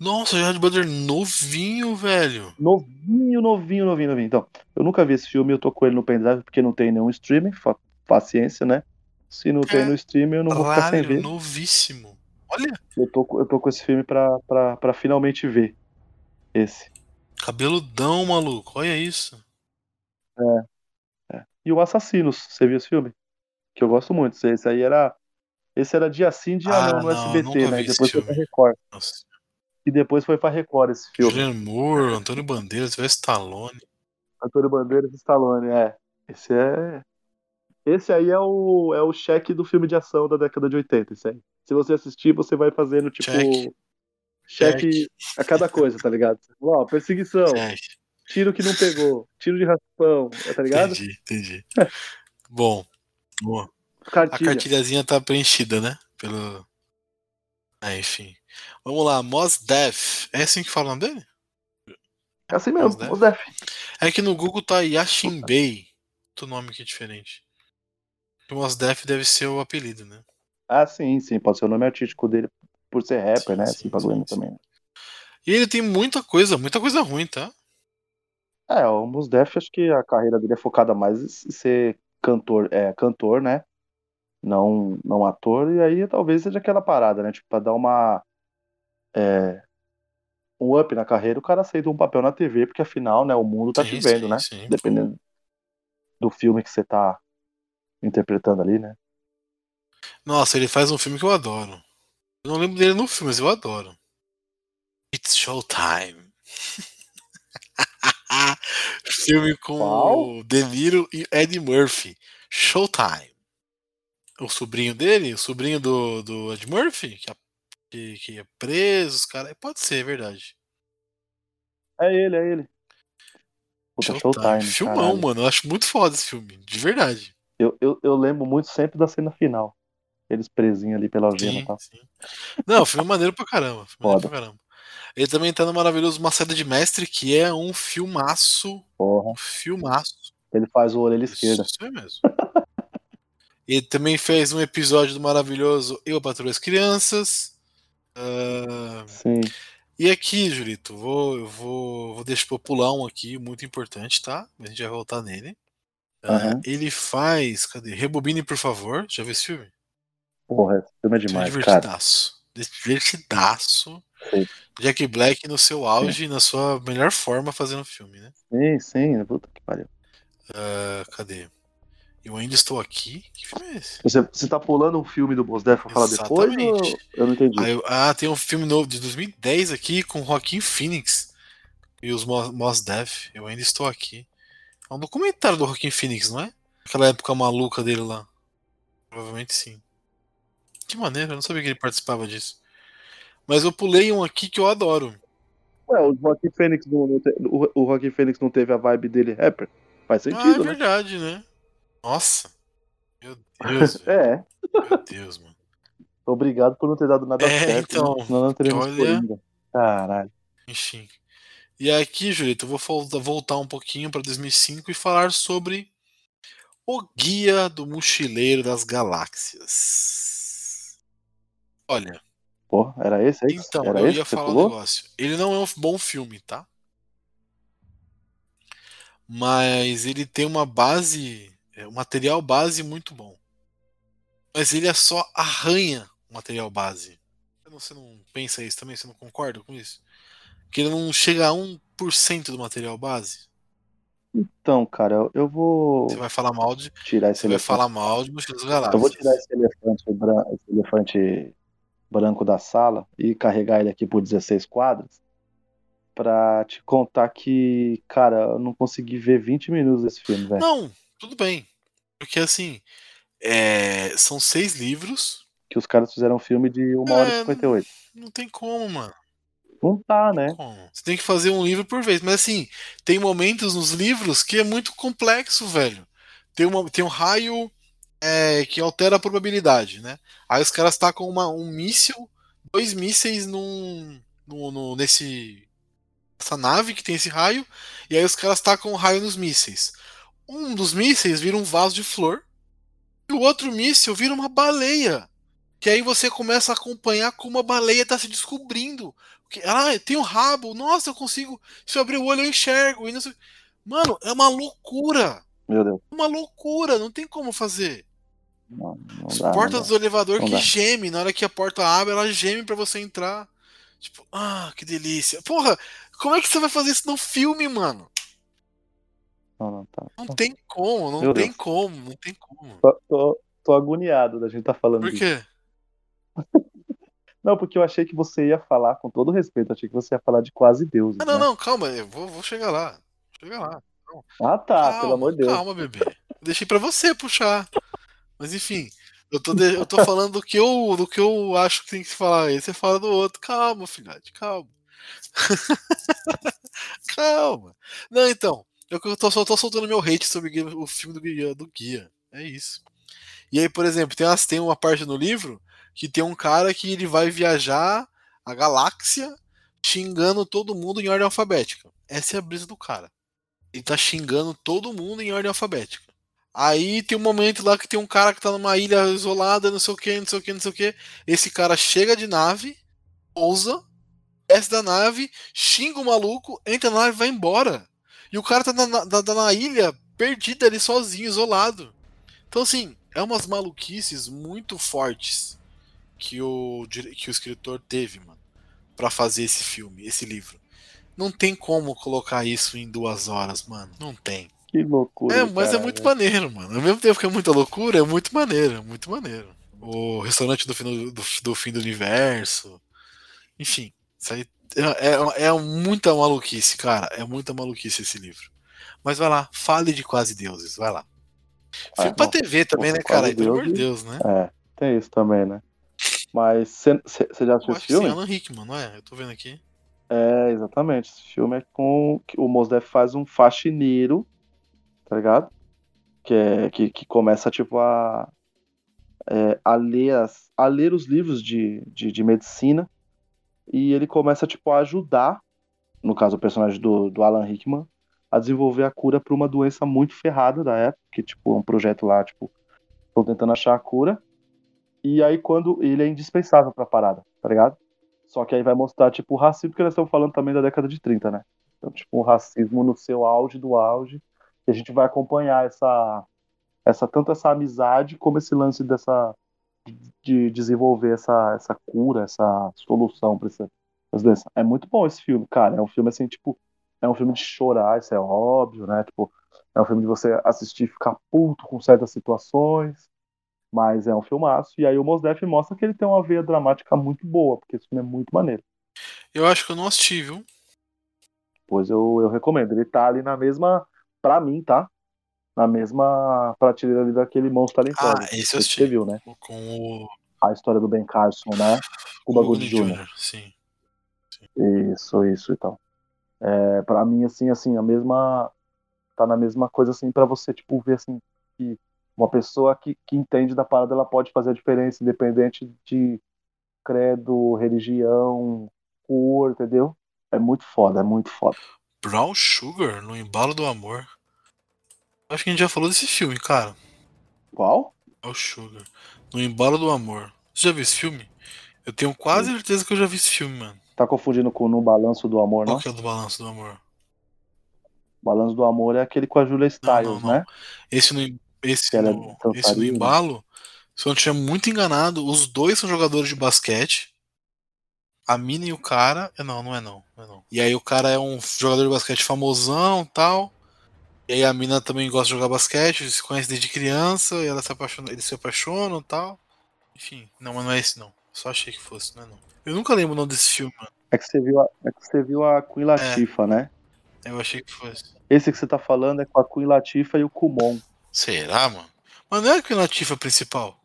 S1: Nossa, Gerard Butler novinho, velho.
S2: Novinho, novinho, novinho, novinho. Então, eu nunca vi esse filme, eu tô com ele no pendrive porque não tem nenhum streaming, paciência, né? Se não tem no streaming, eu não vou ficar sem
S1: Caralho,
S2: ver.
S1: novíssimo. Olha,
S2: Eu tô, com- eu tô com esse filme pra, pra, pra finalmente ver. Esse.
S1: cabeludão, maluco. Olha isso.
S2: É. E o Assassinos, você viu esse filme? Que eu gosto muito. Esse aí era. Esse era dia sim, dia
S1: Ah,
S2: não no SBT, né? Depois foi pra. Record.
S1: Nossa.
S2: E depois foi pra Record esse filme.
S1: Julianne Moore, Antônio Bandeiras, Sylvester Stallone.
S2: Antônio Bandeiras e Stallone, é. Esse é. Esse aí é o, é o cheque do filme de ação da década de 80, esse aí. Se você assistir, você vai fazendo, tipo,
S1: Cheque.
S2: cheque a cada coisa, tá ligado? Ó, perseguição,
S1: É,
S2: tiro que não pegou, tiro de raspão, tá ligado?
S1: entendi, entendi. Bom, boa. A
S2: Cartilha.
S1: cartilhazinha tá preenchida, né? Pelo. É, enfim. Vamos lá, Mos Def. É assim que fala o nome dele?
S2: É assim
S1: Mos
S2: mesmo,
S1: Def.
S2: o Zef.
S1: É que no Google tá Yashin Bey. Outro nome aqui diferente. O Mos Def deve ser o apelido, né?
S2: Ah, sim, sim, pode ser o nome artístico dele por ser rapper,
S1: Sim,
S2: né?
S1: sim,
S2: Esse bagulho
S1: sim,
S2: também.
S1: E ele tem muita coisa, muita coisa ruim, tá?
S2: É, o Mos Def, acho que a carreira dele é focada mais em ser cantor, é, cantor, né? Não, não ator, e aí talvez seja aquela parada, né? Tipo, pra dar uma. É, um up na carreira, o cara aceita um papel na TV, porque afinal, né, o mundo tá
S1: Sim,
S2: te vendo,
S1: sim,
S2: né?
S1: sim.
S2: Dependendo do filme que você tá interpretando ali, né?
S1: Nossa, ele faz um filme que eu adoro. Eu não lembro dele no filme, mas eu adoro. It's Showtime. filme com
S2: Qual?
S1: o De Niro e Eddie Murphy. Showtime. O sobrinho dele, o sobrinho do, do Ed Murphy, que, é- que, que é preso, os caras. Pode ser, é verdade.
S2: É ele, é ele. Puta, Showtime,
S1: Filmão,
S2: caralho.
S1: mano. Eu acho muito foda esse filme. De verdade.
S2: Eu, eu, eu lembro muito sempre da cena final. Eles presinhos ali pela algema e tal.
S1: sim. Não, filme é maneiro pra caramba. filme é maneiro
S2: Foda.
S1: pra caramba. Ele também tá no maravilhoso Uma Saída de Mestre, que é um filmaço.
S2: Porra.
S1: Um filmaço.
S2: Ele faz o orelha esquerda.
S1: Isso é mesmo. Ele também fez um episódio do maravilhoso Eu Patrulho as Crianças. Ah,
S2: Sim.
S1: e aqui, Julito, vou, eu vou, vou deixar eu pular um aqui, muito importante, tá? A gente vai voltar nele. Ah,
S2: Aham.
S1: ele faz. Cadê? Rebobine, por favor. Já viu esse filme?
S2: Porra, esse filme é
S1: Filme
S2: demais, cara.
S1: divertidaço. Divertidaço.
S2: Sim.
S1: Jack Black no seu auge, na sua melhor forma fazendo filme, né?
S2: Sim, sim. Puta que pariu.
S1: Ah, cadê? Eu ainda estou aqui? Que filme é esse?
S2: Você, você tá pulando um filme do Boss Def pra falar depois? Ou... Eu não entendi.
S1: Ah, eu- ah, tem um filme novo de 2010 aqui com Joaquim Phoenix e os Mos Mos Def. Eu ainda estou aqui. É um documentário do Joaquim Phoenix, não é? Aquela época maluca dele lá. Provavelmente sim. Que maneiro, eu não sabia que ele participava disso. Mas eu pulei um aqui que eu adoro.
S2: Ué, o Joaquim Fênix não, não te- o, o Joaquim Fênix não teve a vibe dele rapper? Faz
S1: ah, é
S2: sentido, né?
S1: verdade, né? Nossa. Meu Deus.
S2: É,
S1: Meu Deus, mano.
S2: obrigado por não ter dado nada
S1: É,
S2: certo.
S1: então,
S2: né? Não teríamos
S1: olha-
S2: Coringa. Caralho.
S1: Enfim. E aqui, Julito, eu vou volta- voltar um pouquinho para 2005 e falar sobre o Guia do Mochileiro das Galáxias. Olha,
S2: Porra, era esse aí? que-
S1: então,
S2: era
S1: eu
S2: esse
S1: ia falar um negócio. Ele não é um bom filme, tá? Mas ele tem uma base, é, um material base muito bom. Mas ele é só arranha o material base. Você não, pensa isso também? Você não concorda com isso? Que ele não chega a 1% do material base.
S2: Então, cara, eu, vou
S1: Você vai falar mal de,
S2: tirar esse
S1: você vai
S2: elefante.
S1: falar mal de Mochila dos Galáxias.
S2: Eu vou tirar esse elefante, esse elefante branco da sala e carregar ele aqui por 16 quadros pra te contar que, cara, eu não consegui ver 20 minutos desse filme, velho.
S1: Não, tudo bem. Porque assim, é, são seis livros.
S2: Que os caras fizeram um filme de 1 hora
S1: É,
S2: e 58.
S1: Não tem como, mano.
S2: Não tá, né?
S1: Como? Você tem que fazer um livro por vez. Mas assim, tem momentos nos livros que é muito complexo, velho. Tem, uma, tem um raio é, que altera a probabilidade, né? Aí os caras tacam uma, um míssil, dois mísseis num, no, no- nesse essa nave que tem esse raio, e aí os caras tacam um raio nos mísseis. Um dos mísseis vira um vaso de flor, e o outro míssil vira uma baleia. Que aí você começa a acompanhar como a baleia está se descobrindo. Que, ah, tem um rabo, nossa, eu consigo. Se eu abrir o olho, eu enxergo. E Mano, é uma loucura.
S2: Meu Deus.
S1: Uma loucura, não tem como fazer.
S2: Não, não
S1: As
S2: dá, não
S1: portas
S2: dá.
S1: do elevador
S2: Não
S1: que
S2: dá.
S1: geme. Na hora que a porta abre, ela geme pra você entrar. Tipo, ah, que delícia. Porra, como é que você vai fazer isso no filme, mano?
S2: Não, não tá.
S1: Não tem como, não
S2: Meu
S1: tem
S2: Deus.
S1: como, não tem como.
S2: Tô, tô- tô agoniado da gente tá falando
S1: Por quê?
S2: Não, porque eu achei que você ia falar, com todo respeito, achei que você ia falar de quase Deus.
S1: Ah, não, não, calma, eu vou, vou chegar lá. Vou chegar lá.
S2: Ah, tá,
S1: calma,
S2: pelo amor de Deus.
S1: Calma, bebê. Deixei pra você puxar. Mas enfim, eu tô, de- eu tô falando do que, eu, do que eu acho que tem que falar. Aí você fala do outro. Calma, filhote, calma. calma. Não, então. Eu tô, só tô soltando meu hate sobre o filme do guia, do guia. É isso. E aí, por exemplo, tem, umas, tem uma parte no livro que tem um cara que ele vai viajar a galáxia xingando todo mundo em ordem alfabética. Essa é a brisa do cara. Ele tá xingando todo mundo em ordem alfabética. Aí tem um momento lá que tem um cara que tá numa ilha isolada, não sei o que, não sei o que, não sei o que. Esse cara chega de nave, pousa, desce da nave, xinga o maluco, entra na nave e vai embora. E o cara tá na, na, na ilha, perdido ali, sozinho, isolado. Então, assim, é umas maluquices muito fortes que o, que o escritor teve, mano, pra fazer esse filme, esse livro. Não tem como colocar isso em duas horas, mano. Não tem.
S2: Que loucura.
S1: É, mas é muito maneiro, mano. Ao mesmo tempo que é muita loucura, é muito maneiro, é muito maneiro. O restaurante do fim do, do fim do universo. Enfim, isso aí é, é, é, muita maluquice, cara. É muita maluquice esse livro. Mas vai lá, fale de quase deuses, vai lá. Ah, Filme pra TV também, né, cara? Pelo amor de Deus, né?
S2: É, tem isso também, né? Mas você já assistiu esse filme?
S1: Sim, Alan Rickman, não é? Eu tô vendo aqui.
S2: É, exatamente. Esse filme é com. O Mos Def faz um faxineiro, tá ligado? Que, é, que, que começa, tipo, a. É, a, ler as, a ler os livros de, de, de medicina e ele começa tipo a ajudar, no caso o personagem do, do Alan Rickman, a desenvolver a cura para uma doença muito ferrada da época, que tipo um projeto lá, tipo, estão tentando achar a cura. E aí quando ele é indispensável para a parada, tá ligado? Só que aí vai mostrar tipo o racismo que nós estamos falando também da década de 30, né? Então, tipo, o racismo no seu auge do auge, e a gente vai acompanhar essa essa tanto essa amizade como esse lance dessa de desenvolver essa, essa cura, essa solução para essa. É muito bom esse filme, cara. É um filme assim, tipo, é um filme de chorar, isso é óbvio, né? Tipo, é um filme de você assistir e ficar puto com certas situações, mas é um filmaço. E aí o Mos Def mostra que ele tem uma veia dramática muito boa, porque esse filme é muito maneiro.
S1: Eu acho que eu não assisti, viu?
S2: Pois eu, eu recomendo. Ele tá ali na mesma, pra mim, tá? na mesma prateleira ali daquele monstro talentoso.
S1: Ah, esse eu assisti. Você
S2: viu, né?
S1: Com o...
S2: A história do Ben Carson, né? O bagulho de Jr.
S1: Sim.
S2: sim. Isso, isso e tal. É, pra mim, assim, assim, a mesma... Tá na mesma coisa, assim, pra você, tipo, ver, assim, que uma pessoa que, que entende da parada, ela pode fazer a diferença, independente de credo, religião, cor, entendeu? É muito foda, é muito foda.
S1: Brown Sugar no embalo do amor. Acho que a gente já falou desse filme, cara.
S2: Qual?
S1: O Sugar. No Embalo do Amor. Você já viu esse filme? Eu tenho quase certeza que eu já vi esse filme, mano.
S2: Tá confundindo com No Balanço do Amor,
S1: Qual
S2: não?
S1: que é o do Balanço do Amor?
S2: Balanço do Amor é aquele com a Julia Stiles,
S1: não, não,
S2: né?
S1: Esse no, esse,
S2: é
S1: no, esse no Embalo, se eu não estiver muito enganado, os dois são jogadores de basquete. A mina e o cara. Não, não é não, não é não. E aí o cara é um jogador de basquete famosão tal. E aí a mina também gosta de jogar basquete, se conhece desde criança, e ela se apaixona, eles se apaixonam e tal. Enfim, não, mas não é esse não. Só achei que fosse, não é não. Eu nunca lembro o nome desse filme, mano.
S2: É que você viu a, é que você viu a Queen Latifah, é. né?
S1: Eu achei que fosse.
S2: Esse que você tá falando é com a Queen Latifah e o Kumon.
S1: Será, mano? Mas não é a Queen Latifah principal?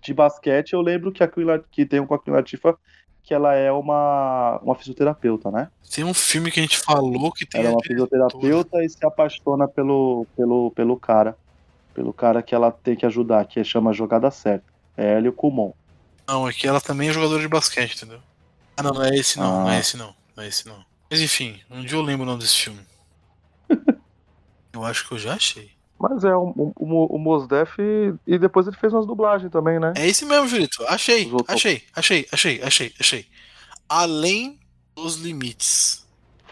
S2: De basquete, eu lembro que a Queen que tem um com a Queen Latifah que ela é uma, uma fisioterapeuta, né?
S1: Tem um filme que a gente falou que tem.
S2: Ela é uma fisioterapeuta e se apaixona pelo, pelo, pelo cara. Pelo cara que ela tem que ajudar, que chama Jogada Certa. É Hélio Kumon.
S1: Não, aqui ela também é jogadora de basquete, entendeu? Ah, não, não é esse não, ah. não é esse não. Não é esse não. Mas enfim, um dia eu lembro o nome desse filme. eu acho que eu já achei.
S2: Mas é, o, o, o Mosdef e depois ele fez umas dublagens também, né?
S1: É esse mesmo, Julito. Achei, achei, achei, achei, achei, achei. Além dos limites.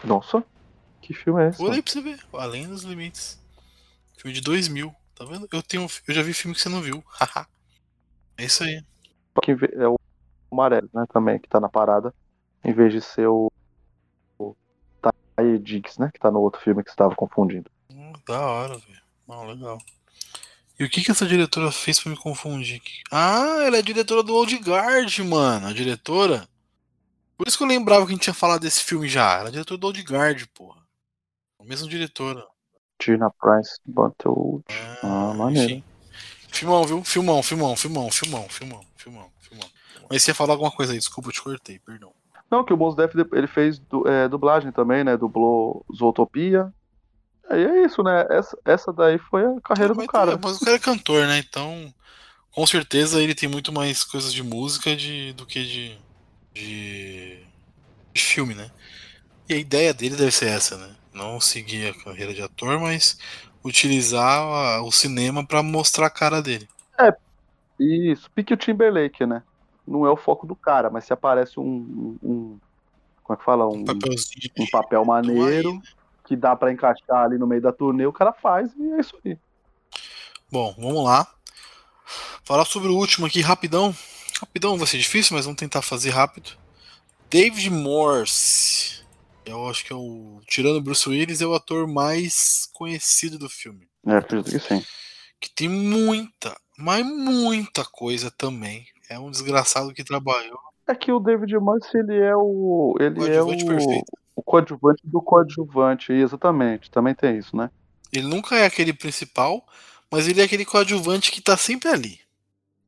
S2: Nossa, que filme é esse?
S1: Olha aí pra você ver. Além dos limites. Filme de 2000, tá vendo? Eu, tenho, eu já vi filme que você não viu. é isso aí.
S2: É o Maré, né, também, que tá na parada. Em vez de ser o, o Ty Diggs, né, que tá no outro filme que você tava confundindo.
S1: Hum, da hora, velho. Ah, legal. E o que que essa diretora fez pra me confundir? Ah, ela é diretora do Old Guard, mano. A diretora. Por isso que eu lembrava que a gente tinha falado desse filme já. Ela é diretora do Old Guard, porra. A mesma diretora.
S2: Tina Price Butterwood. Ah, ah maneiro. Enfim.
S1: Filmão, viu? Filmão, filmão, filmão, filmão, filmão, filmão, filmão. Mas você ia falar alguma coisa aí, desculpa, eu te cortei, perdão.
S2: Não, que o Mos Def ele fez é, dublagem também, né? Dublou Zootopia, Aí é isso, né? Essa, essa daí foi a carreira do cara.
S1: mas o cara é cantor, né? Então, com certeza ele tem muito mais coisas de música de, do que de, de, de filme, né? E a ideia dele deve ser essa, né? Não seguir a carreira de ator, mas utilizar a, o cinema para mostrar a cara dele.
S2: É, isso. Pique o Timberlake, né? Não é o foco do cara, mas se aparece um. um como é que fala? Um, um papel maneiro. Aí, né? Que dá pra encaixar ali no meio da turnê, o cara faz e é isso aí.
S1: Bom, vamos lá. Falar sobre o último aqui rapidão. Rapidão vai ser difícil, mas vamos tentar fazer rápido. David Morse. Eu acho que é o. Tirando Bruce Willis, é o ator mais conhecido do filme.
S2: É, acredito que sim.
S1: Que tem muita, mas muita coisa também. É um desgraçado que trabalhou.
S2: É que o David Morse, ele é o. Ele é
S1: Coadjuvante
S2: o,
S1: perfeito.
S2: O coadjuvante do coadjuvante, exatamente. Também tem isso, né?
S1: Ele nunca é aquele principal, mas ele é aquele coadjuvante que tá sempre ali.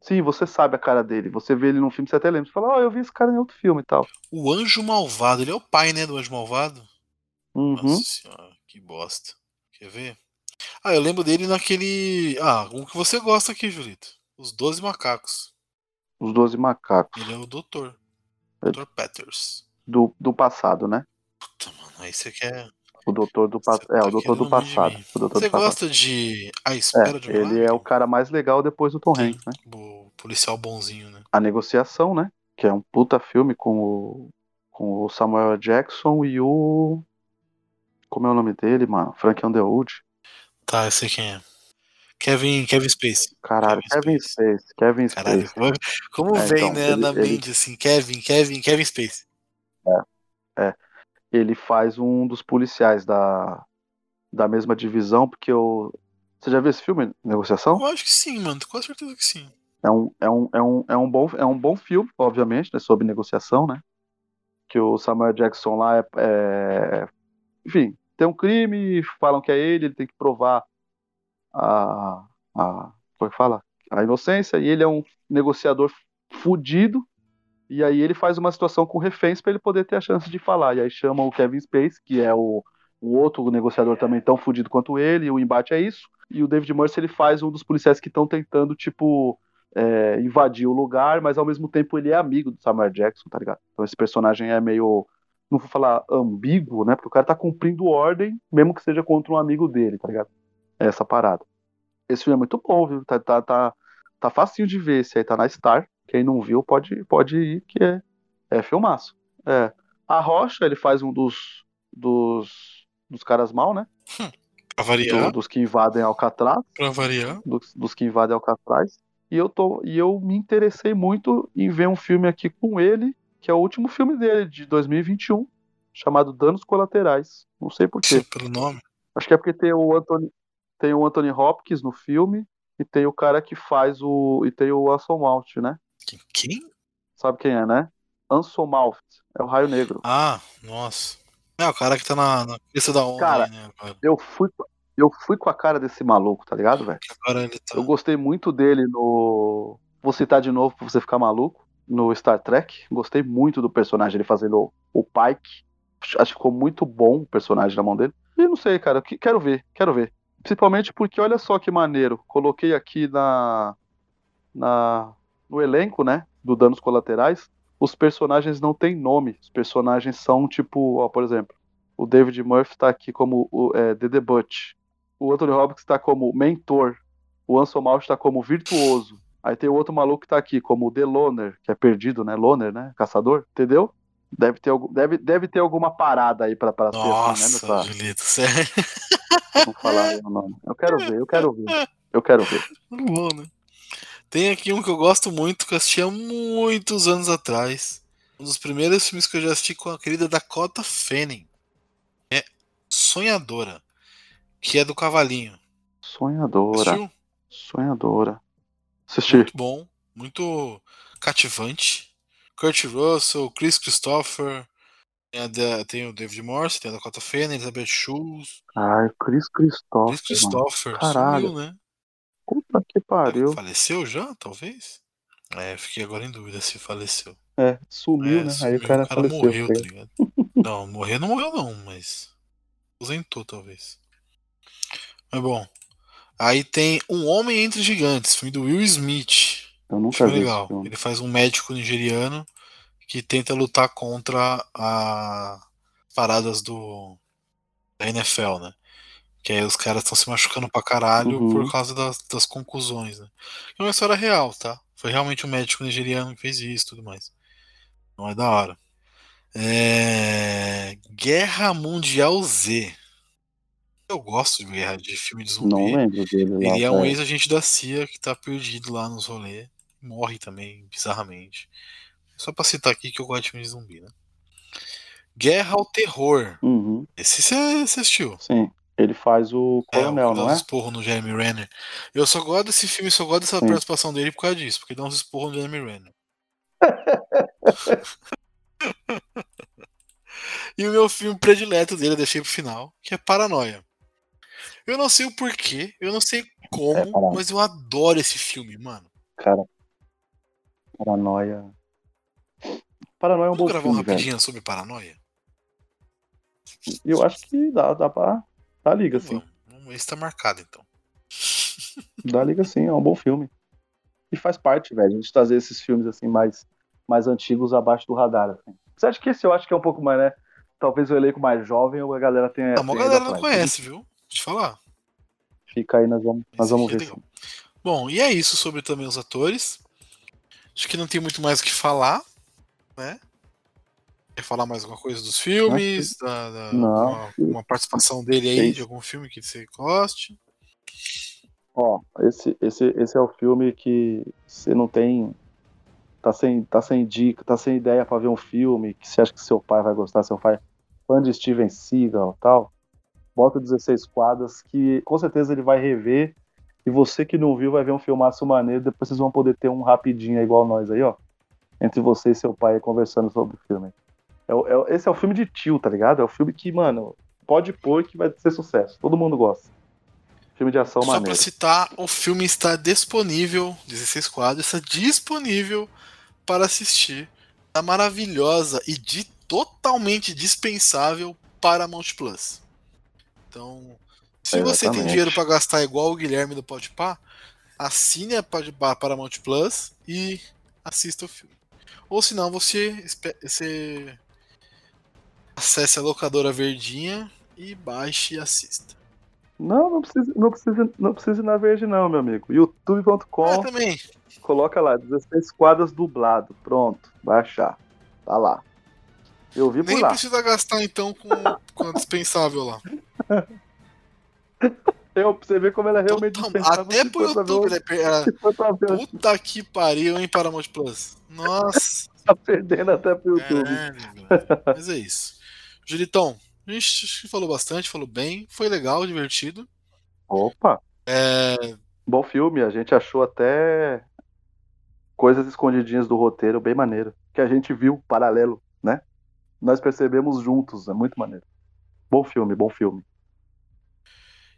S2: Sim, você sabe a cara dele. Você vê ele num filme, você até lembra. Você fala, ó, eu vi esse cara em outro filme e tal.
S1: O Anjo Malvado, ele é o pai, né, do Anjo Malvado?
S2: Uhum.
S1: Nossa senhora, que bosta. Quer ver? Ah, eu lembro dele naquele. Ah, um que você gosta aqui, Julito. Os Doze Macacos.
S2: Os Doze Macacos.
S1: Ele é o doutor.
S2: É.
S1: Dr. Peters.
S2: Do, do passado, né?
S1: Puta, mano, aí você quer.
S2: O doutor do passado.
S1: tá
S2: É, o doutor do
S1: de
S2: passado. O doutor
S1: Você
S2: do passado.
S1: gosta de A Espera de um
S2: É, ele
S1: Milagre?
S2: é o cara mais legal depois do Tom Hanks, né?
S1: O policial bonzinho, né?
S2: A Negociação, né? Que é um puta filme com o, com o Samuel Jackson e o. Como é o nome dele, mano? Frank Underwood.
S1: Tá, eu sei quem é. Kevin, Kevin Space.
S2: Caralho,
S1: Kevin
S2: Kevin Space. Kevin
S1: Caralho,
S2: Space.
S1: como- como
S2: É,
S1: vem,
S2: então,
S1: né,
S2: ele-
S1: na
S2: ele-
S1: mente, assim, Kevin, Kevin, Kevin Space.
S2: Ele faz um dos policiais da, da mesma divisão, porque o. Você já viu esse filme, Negociação?
S1: Eu acho que sim, mano, tô com certeza que sim.
S2: É um, é um, é um, é um, bom, é um bom filme, obviamente, né, sobre negociação, né? Que o Samuel Jackson lá é, é- Enfim, tem um crime, falam que é ele, ele tem que provar a. a como é que fala? A inocência, e ele é um negociador fudido, e aí ele faz uma situação com reféns para ele poder ter a chance de falar. E aí chama o Kevin Space, que é o, o outro negociador também tão fudido quanto ele, o embate é isso. E o David Mercer ele faz um dos policiais que estão tentando, tipo, é, invadir o lugar, mas ao mesmo tempo ele é amigo do Samuel Jackson, tá ligado? Então esse personagem é meio, não vou falar ambíguo, né? Porque o cara tá cumprindo ordem, mesmo que seja contra um amigo dele, tá ligado? É essa parada. Esse filme é muito bom, viu? Tá, tá, tá, tá facinho de ver, esse aí tá na Star. Quem não viu pode, pode ir, que é, é filmaço. É. A Rocha, ele faz um dos, dos, dos caras mal, né?
S1: Pra
S2: Do-
S1: variar,
S2: dos que invadem Alcatraz
S1: pra variar.
S2: dos, dos que invadem Alcatraz. E eu, tô, e eu me interessei muito em ver um filme aqui com ele, que é o último filme dele, de 2021, chamado Danos Colaterais. Não sei porquê.
S1: Pelo nome.
S2: Acho que é porque tem o Anthony, tem o Anthony Hopkins no filme, e tem o cara que faz o. E tem o Anson Mount, né?
S1: Quem?
S2: Sabe quem é, né? Anson Mount. É o Raio Negro.
S1: Ah, nossa. É o cara que tá na, na cabeça da onda
S2: Cara,
S1: aí, né, agora.
S2: Eu fui, eu fui com a cara desse maluco, tá ligado, velho?
S1: Tá.
S2: Eu gostei muito dele no. Vou citar de novo pra você ficar maluco. No Star Trek. Gostei muito do personagem, ele fazendo o Pike. Acho que ficou muito bom o personagem na mão dele. E não sei, cara. que- Quero ver, quero ver. Principalmente porque olha só que maneiro. Coloquei aqui na. na no elenco, né? Do Danos Colaterais. Os personagens não têm nome. Os personagens são tipo, ó, por exemplo. O David Murphy tá aqui como o é, Dede Butch. O Anthony Hopkins tá como mentor. O Anson Mount tá como virtuoso. Aí tem o outro maluco que tá aqui como The Loner, que é perdido, né? Loner, né? Caçador. Entendeu? Deve ter, algum- deve, deve ter alguma parada aí pra, pra ser assim, né?
S1: Nossa,
S2: Nessa,
S1: Julito, sério.
S2: não falar o nome. Eu quero ver, eu quero ver. Eu quero ver.
S1: Bom, né? Tem aqui um que eu gosto muito, que eu assisti há muitos anos atrás. Um dos primeiros filmes que eu já assisti com a querida Dakota Fanning. É Sonhadora. Que é do Cavalinho.
S2: Sonhadora.
S1: Assistiu?
S2: Sonhadora. Assisti.
S1: Muito bom. Muito cativante. Kurt Russell, Chris Christopher. Tem, da- tem o David Morse, tem a Dakota Fanning, Elizabeth Shultz.
S2: Ai, Chris Christopher.
S1: Chris
S2: mano.
S1: Christopher.
S2: Caralho.
S1: Sumiu, né?
S2: Que pariu.
S1: Faleceu já, talvez? É, fiquei agora em dúvida se faleceu.
S2: É, sumiu,
S1: É,
S2: né?
S1: sumiu,
S2: Aí o cara, faleceu.
S1: morreu, tá ligado? Não, morrer não morreu não, mas aposentou talvez. Mas bom, aí tem Um Homem Entre Gigantes, filme do Will Smith.
S2: Eu nunca vi
S1: legal. Ele faz um médico nigeriano que tenta lutar contra as paradas do da NFL, né? Que aí os caras estão se machucando pra caralho
S2: Uhum.
S1: por causa das, das conclusões, né? É uma história real, tá? Foi realmente um médico nigeriano que fez isso e tudo mais. Não é da hora. É... Guerra Mundial Z. Eu gosto de guerra de filme de
S2: Não
S1: zumbi.
S2: lembro dele. lá,
S1: Ele é um ex-agente da CIA que tá perdido lá nos rolês. Morre também, bizarramente. Só pra citar aqui que eu gosto de filme de zumbi, né? Guerra ao Terror.
S2: Uhum,
S1: Esse você assistiu?
S2: sim. Ele faz o
S1: É,
S2: coronel,
S1: dá
S2: não é?
S1: esporros no Jeremy Renner. Eu só gosto desse filme, só gosto dessa
S2: Sim.
S1: participação dele por causa disso, porque dá uns esporros no Jeremy Renner. e o meu filme predileto dele eu deixei pro final, que é Paranoia. Eu não sei o porquê, eu não sei como,
S2: É,
S1: mas eu adoro esse filme, mano.
S2: Cara. Paranoia. Paranoia é um
S1: Vamos
S2: bom
S1: gravar um
S2: filme, velho.
S1: rapidinho sobre Paranoia?
S2: Eu acho que dá, dá pra. Dá liga, sim.
S1: Vamos, vamos ver se tá marcado então.
S2: Dá liga sim, é um bom filme. E faz parte, velho, a gente trazer esses filmes assim mais, mais antigos abaixo do radar. Assim. Você acha que esse eu acho que é um pouco mais, né? Talvez o elenco mais jovem ou a galera tenha.
S1: A maior
S2: tenha ido
S1: galera não conhece, viu? Vou te falar.
S2: Fica aí, nós vamos, nós
S1: Esse
S2: vamos
S1: é
S2: ver.
S1: Bom, e é isso sobre também os atores. Acho que não tem muito mais o que falar, né? Quer falar mais alguma coisa dos filmes? Da, da-
S2: Não.
S1: Uma, uma participação dele aí de algum filme que você goste?
S2: Ó, esse, esse, esse é o filme que você não tem. Tá sem, tá sem dica, tá sem ideia pra ver um filme, que você acha que seu pai vai gostar, seu pai é fã de Steven Seagal e tal. Bota o 16 quadras, que com certeza ele vai rever. E você que não viu vai ver um filmaço maneiro. Depois vocês vão poder ter um rapidinho igual nós aí, ó. Entre você e seu pai conversando sobre o filme. É, é esse é o filme de tio, tá ligado? É o filme que, mano, pode pôr que vai ser sucesso. Todo mundo gosta. Filme de ação
S1: Só pra
S2: maneiro.
S1: citar, o filme está disponível, 16 quadros, está disponível para assistir na maravilhosa e de totalmente dispensável Paramount Plus. Então, se você tem dinheiro para gastar igual o Guilherme do Podpah, assine a a Paramount Plus e assista o filme. Ou se não, você, você acesse a locadora verdinha e baixe e assista.
S2: Não, não precisa, não precisa, não precisa ir na verde, não, meu amigo.
S1: Ah,
S2: youtube.com,
S1: também.
S2: coloca lá, 16 quadras dublado. Pronto, vai achar. Tá lá. Eu vi por
S1: Nem
S2: lá.
S1: precisa gastar então com, com a dispensável lá.
S2: Eu, pra você ver como ela é realmente
S1: Total-
S2: dispensável.
S1: até pro YouTube, né?
S2: Pra ver,
S1: Puta que pariu, hein, Paramount Plus. Nossa,
S2: tá perdendo até pro YouTube.
S1: velho. Mas é isso. Julitão, a gente falou bastante, falou bem, foi legal, divertido.
S2: Opa,
S1: É,
S2: bom filme. A gente achou até coisas escondidinhas do roteiro, bem maneiro. Que a gente viu paralelo, né? Nós percebemos juntos, é muito maneiro. Bom filme, bom filme.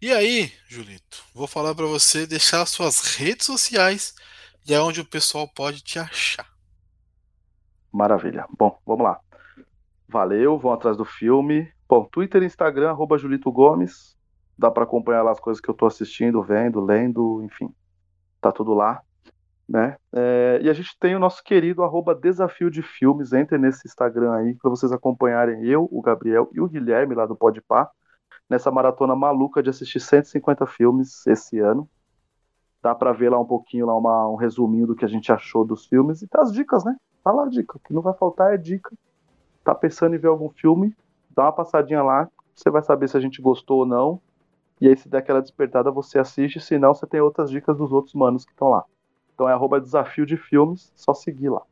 S1: E aí, Julito, vou falar pra você deixar suas redes sociais e é onde o pessoal pode te achar.
S2: Maravilha. Bom, vamos lá. Valeu, vão atrás do filme. Bom, Twitter e Instagram, arroba Julito Gomes. Dá pra acompanhar lá as coisas que eu tô assistindo, vendo, lendo, enfim. Tá tudo lá. Né? É, e a gente tem o nosso querido arroba Desafio de Filmes. Entre nesse Instagram aí para vocês acompanharem eu, o Gabriel e o Guilherme lá do Podpah nessa maratona maluca de assistir 150 filmes esse ano. Dá pra ver lá um pouquinho, lá uma- um resuminho do que a gente achou dos filmes e tá as dicas, né? Tá lá a dica. O que não vai faltar é dica. Tá pensando em ver algum filme? Dá uma passadinha lá. Você vai saber se a gente gostou ou não. E aí, se der aquela despertada, você assiste. Se não, você tem outras dicas dos outros manos que estão lá. Então é arroba desafio de filmes, só seguir lá.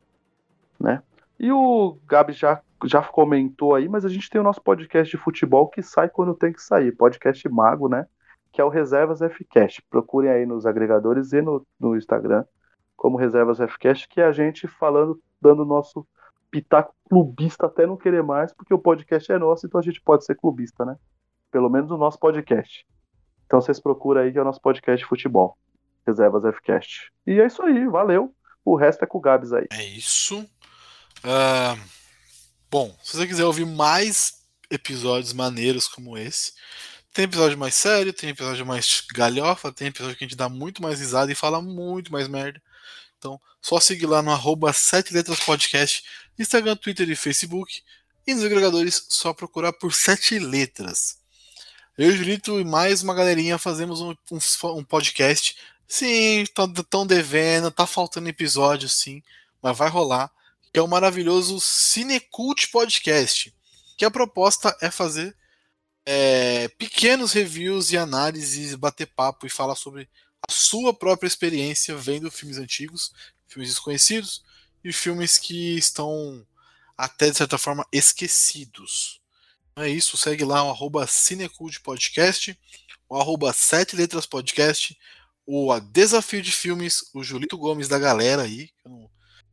S2: Né? E o Gabi já, já comentou aí, mas a gente tem o nosso podcast de futebol que sai quando tem que sair. Podcast Mago, né? Que é o Reservas FCast. Procurem aí nos agregadores e no, no Instagram como Reservas FCast, que é a gente falando, dando nosso pitaco clubista até não querer mais, porque o podcast é nosso, então a gente pode ser clubista, né? Pelo menos o nosso podcast. Então vocês procuram aí que é o nosso podcast de futebol. Reservas FCast. E é isso aí, valeu. O resto é com o Gabs aí.
S1: É isso. Ah, bom, se você quiser ouvir mais episódios maneiros como esse, tem episódio mais sério, tem episódio mais galhofa, tem episódio que a gente dá muito mais risada e fala muito mais merda. Então, só seguir lá no arroba 7 letras podcast, Instagram, Twitter e Facebook. E nos agregadores, só procurar por 7 letras. Eu, Julito e mais uma galerinha fazemos um, um, um podcast. Sim, estão devendo, tá faltando episódio, sim, mas vai rolar. Que é o maravilhoso Cinecult Podcast. Que a proposta é fazer é, pequenos reviews e análises, bater papo e falar sobre a sua própria experiência vendo filmes antigos, filmes desconhecidos e filmes que estão até de certa forma esquecidos. É isso, segue lá o arroba Podcast, o arroba Sete Letras Podcast, o Desafio de Filmes, o Julito Gomes da galera aí,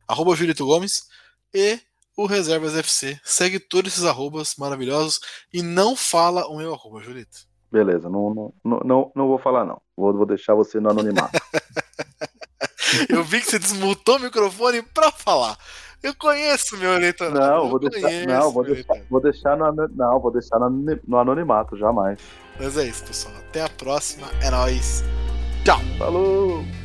S1: arroba Julito Gomes, e o Reservas FC. Segue todos esses arrobas maravilhosos e não fala o meu arroba, Julito.
S2: Beleza, não, não, não, não vou falar não. Vou, vou deixar você no anonimato.
S1: Eu vi que você desmutou o microfone pra falar. Eu conheço meu eleitorado.
S2: Não, vou deixar, não, vou deixar, vou deixar no, não, vou deixar no, anonimato, jamais.
S1: Mas é isso, pessoal. Até a próxima. É nóis. Tchau.
S2: Falou.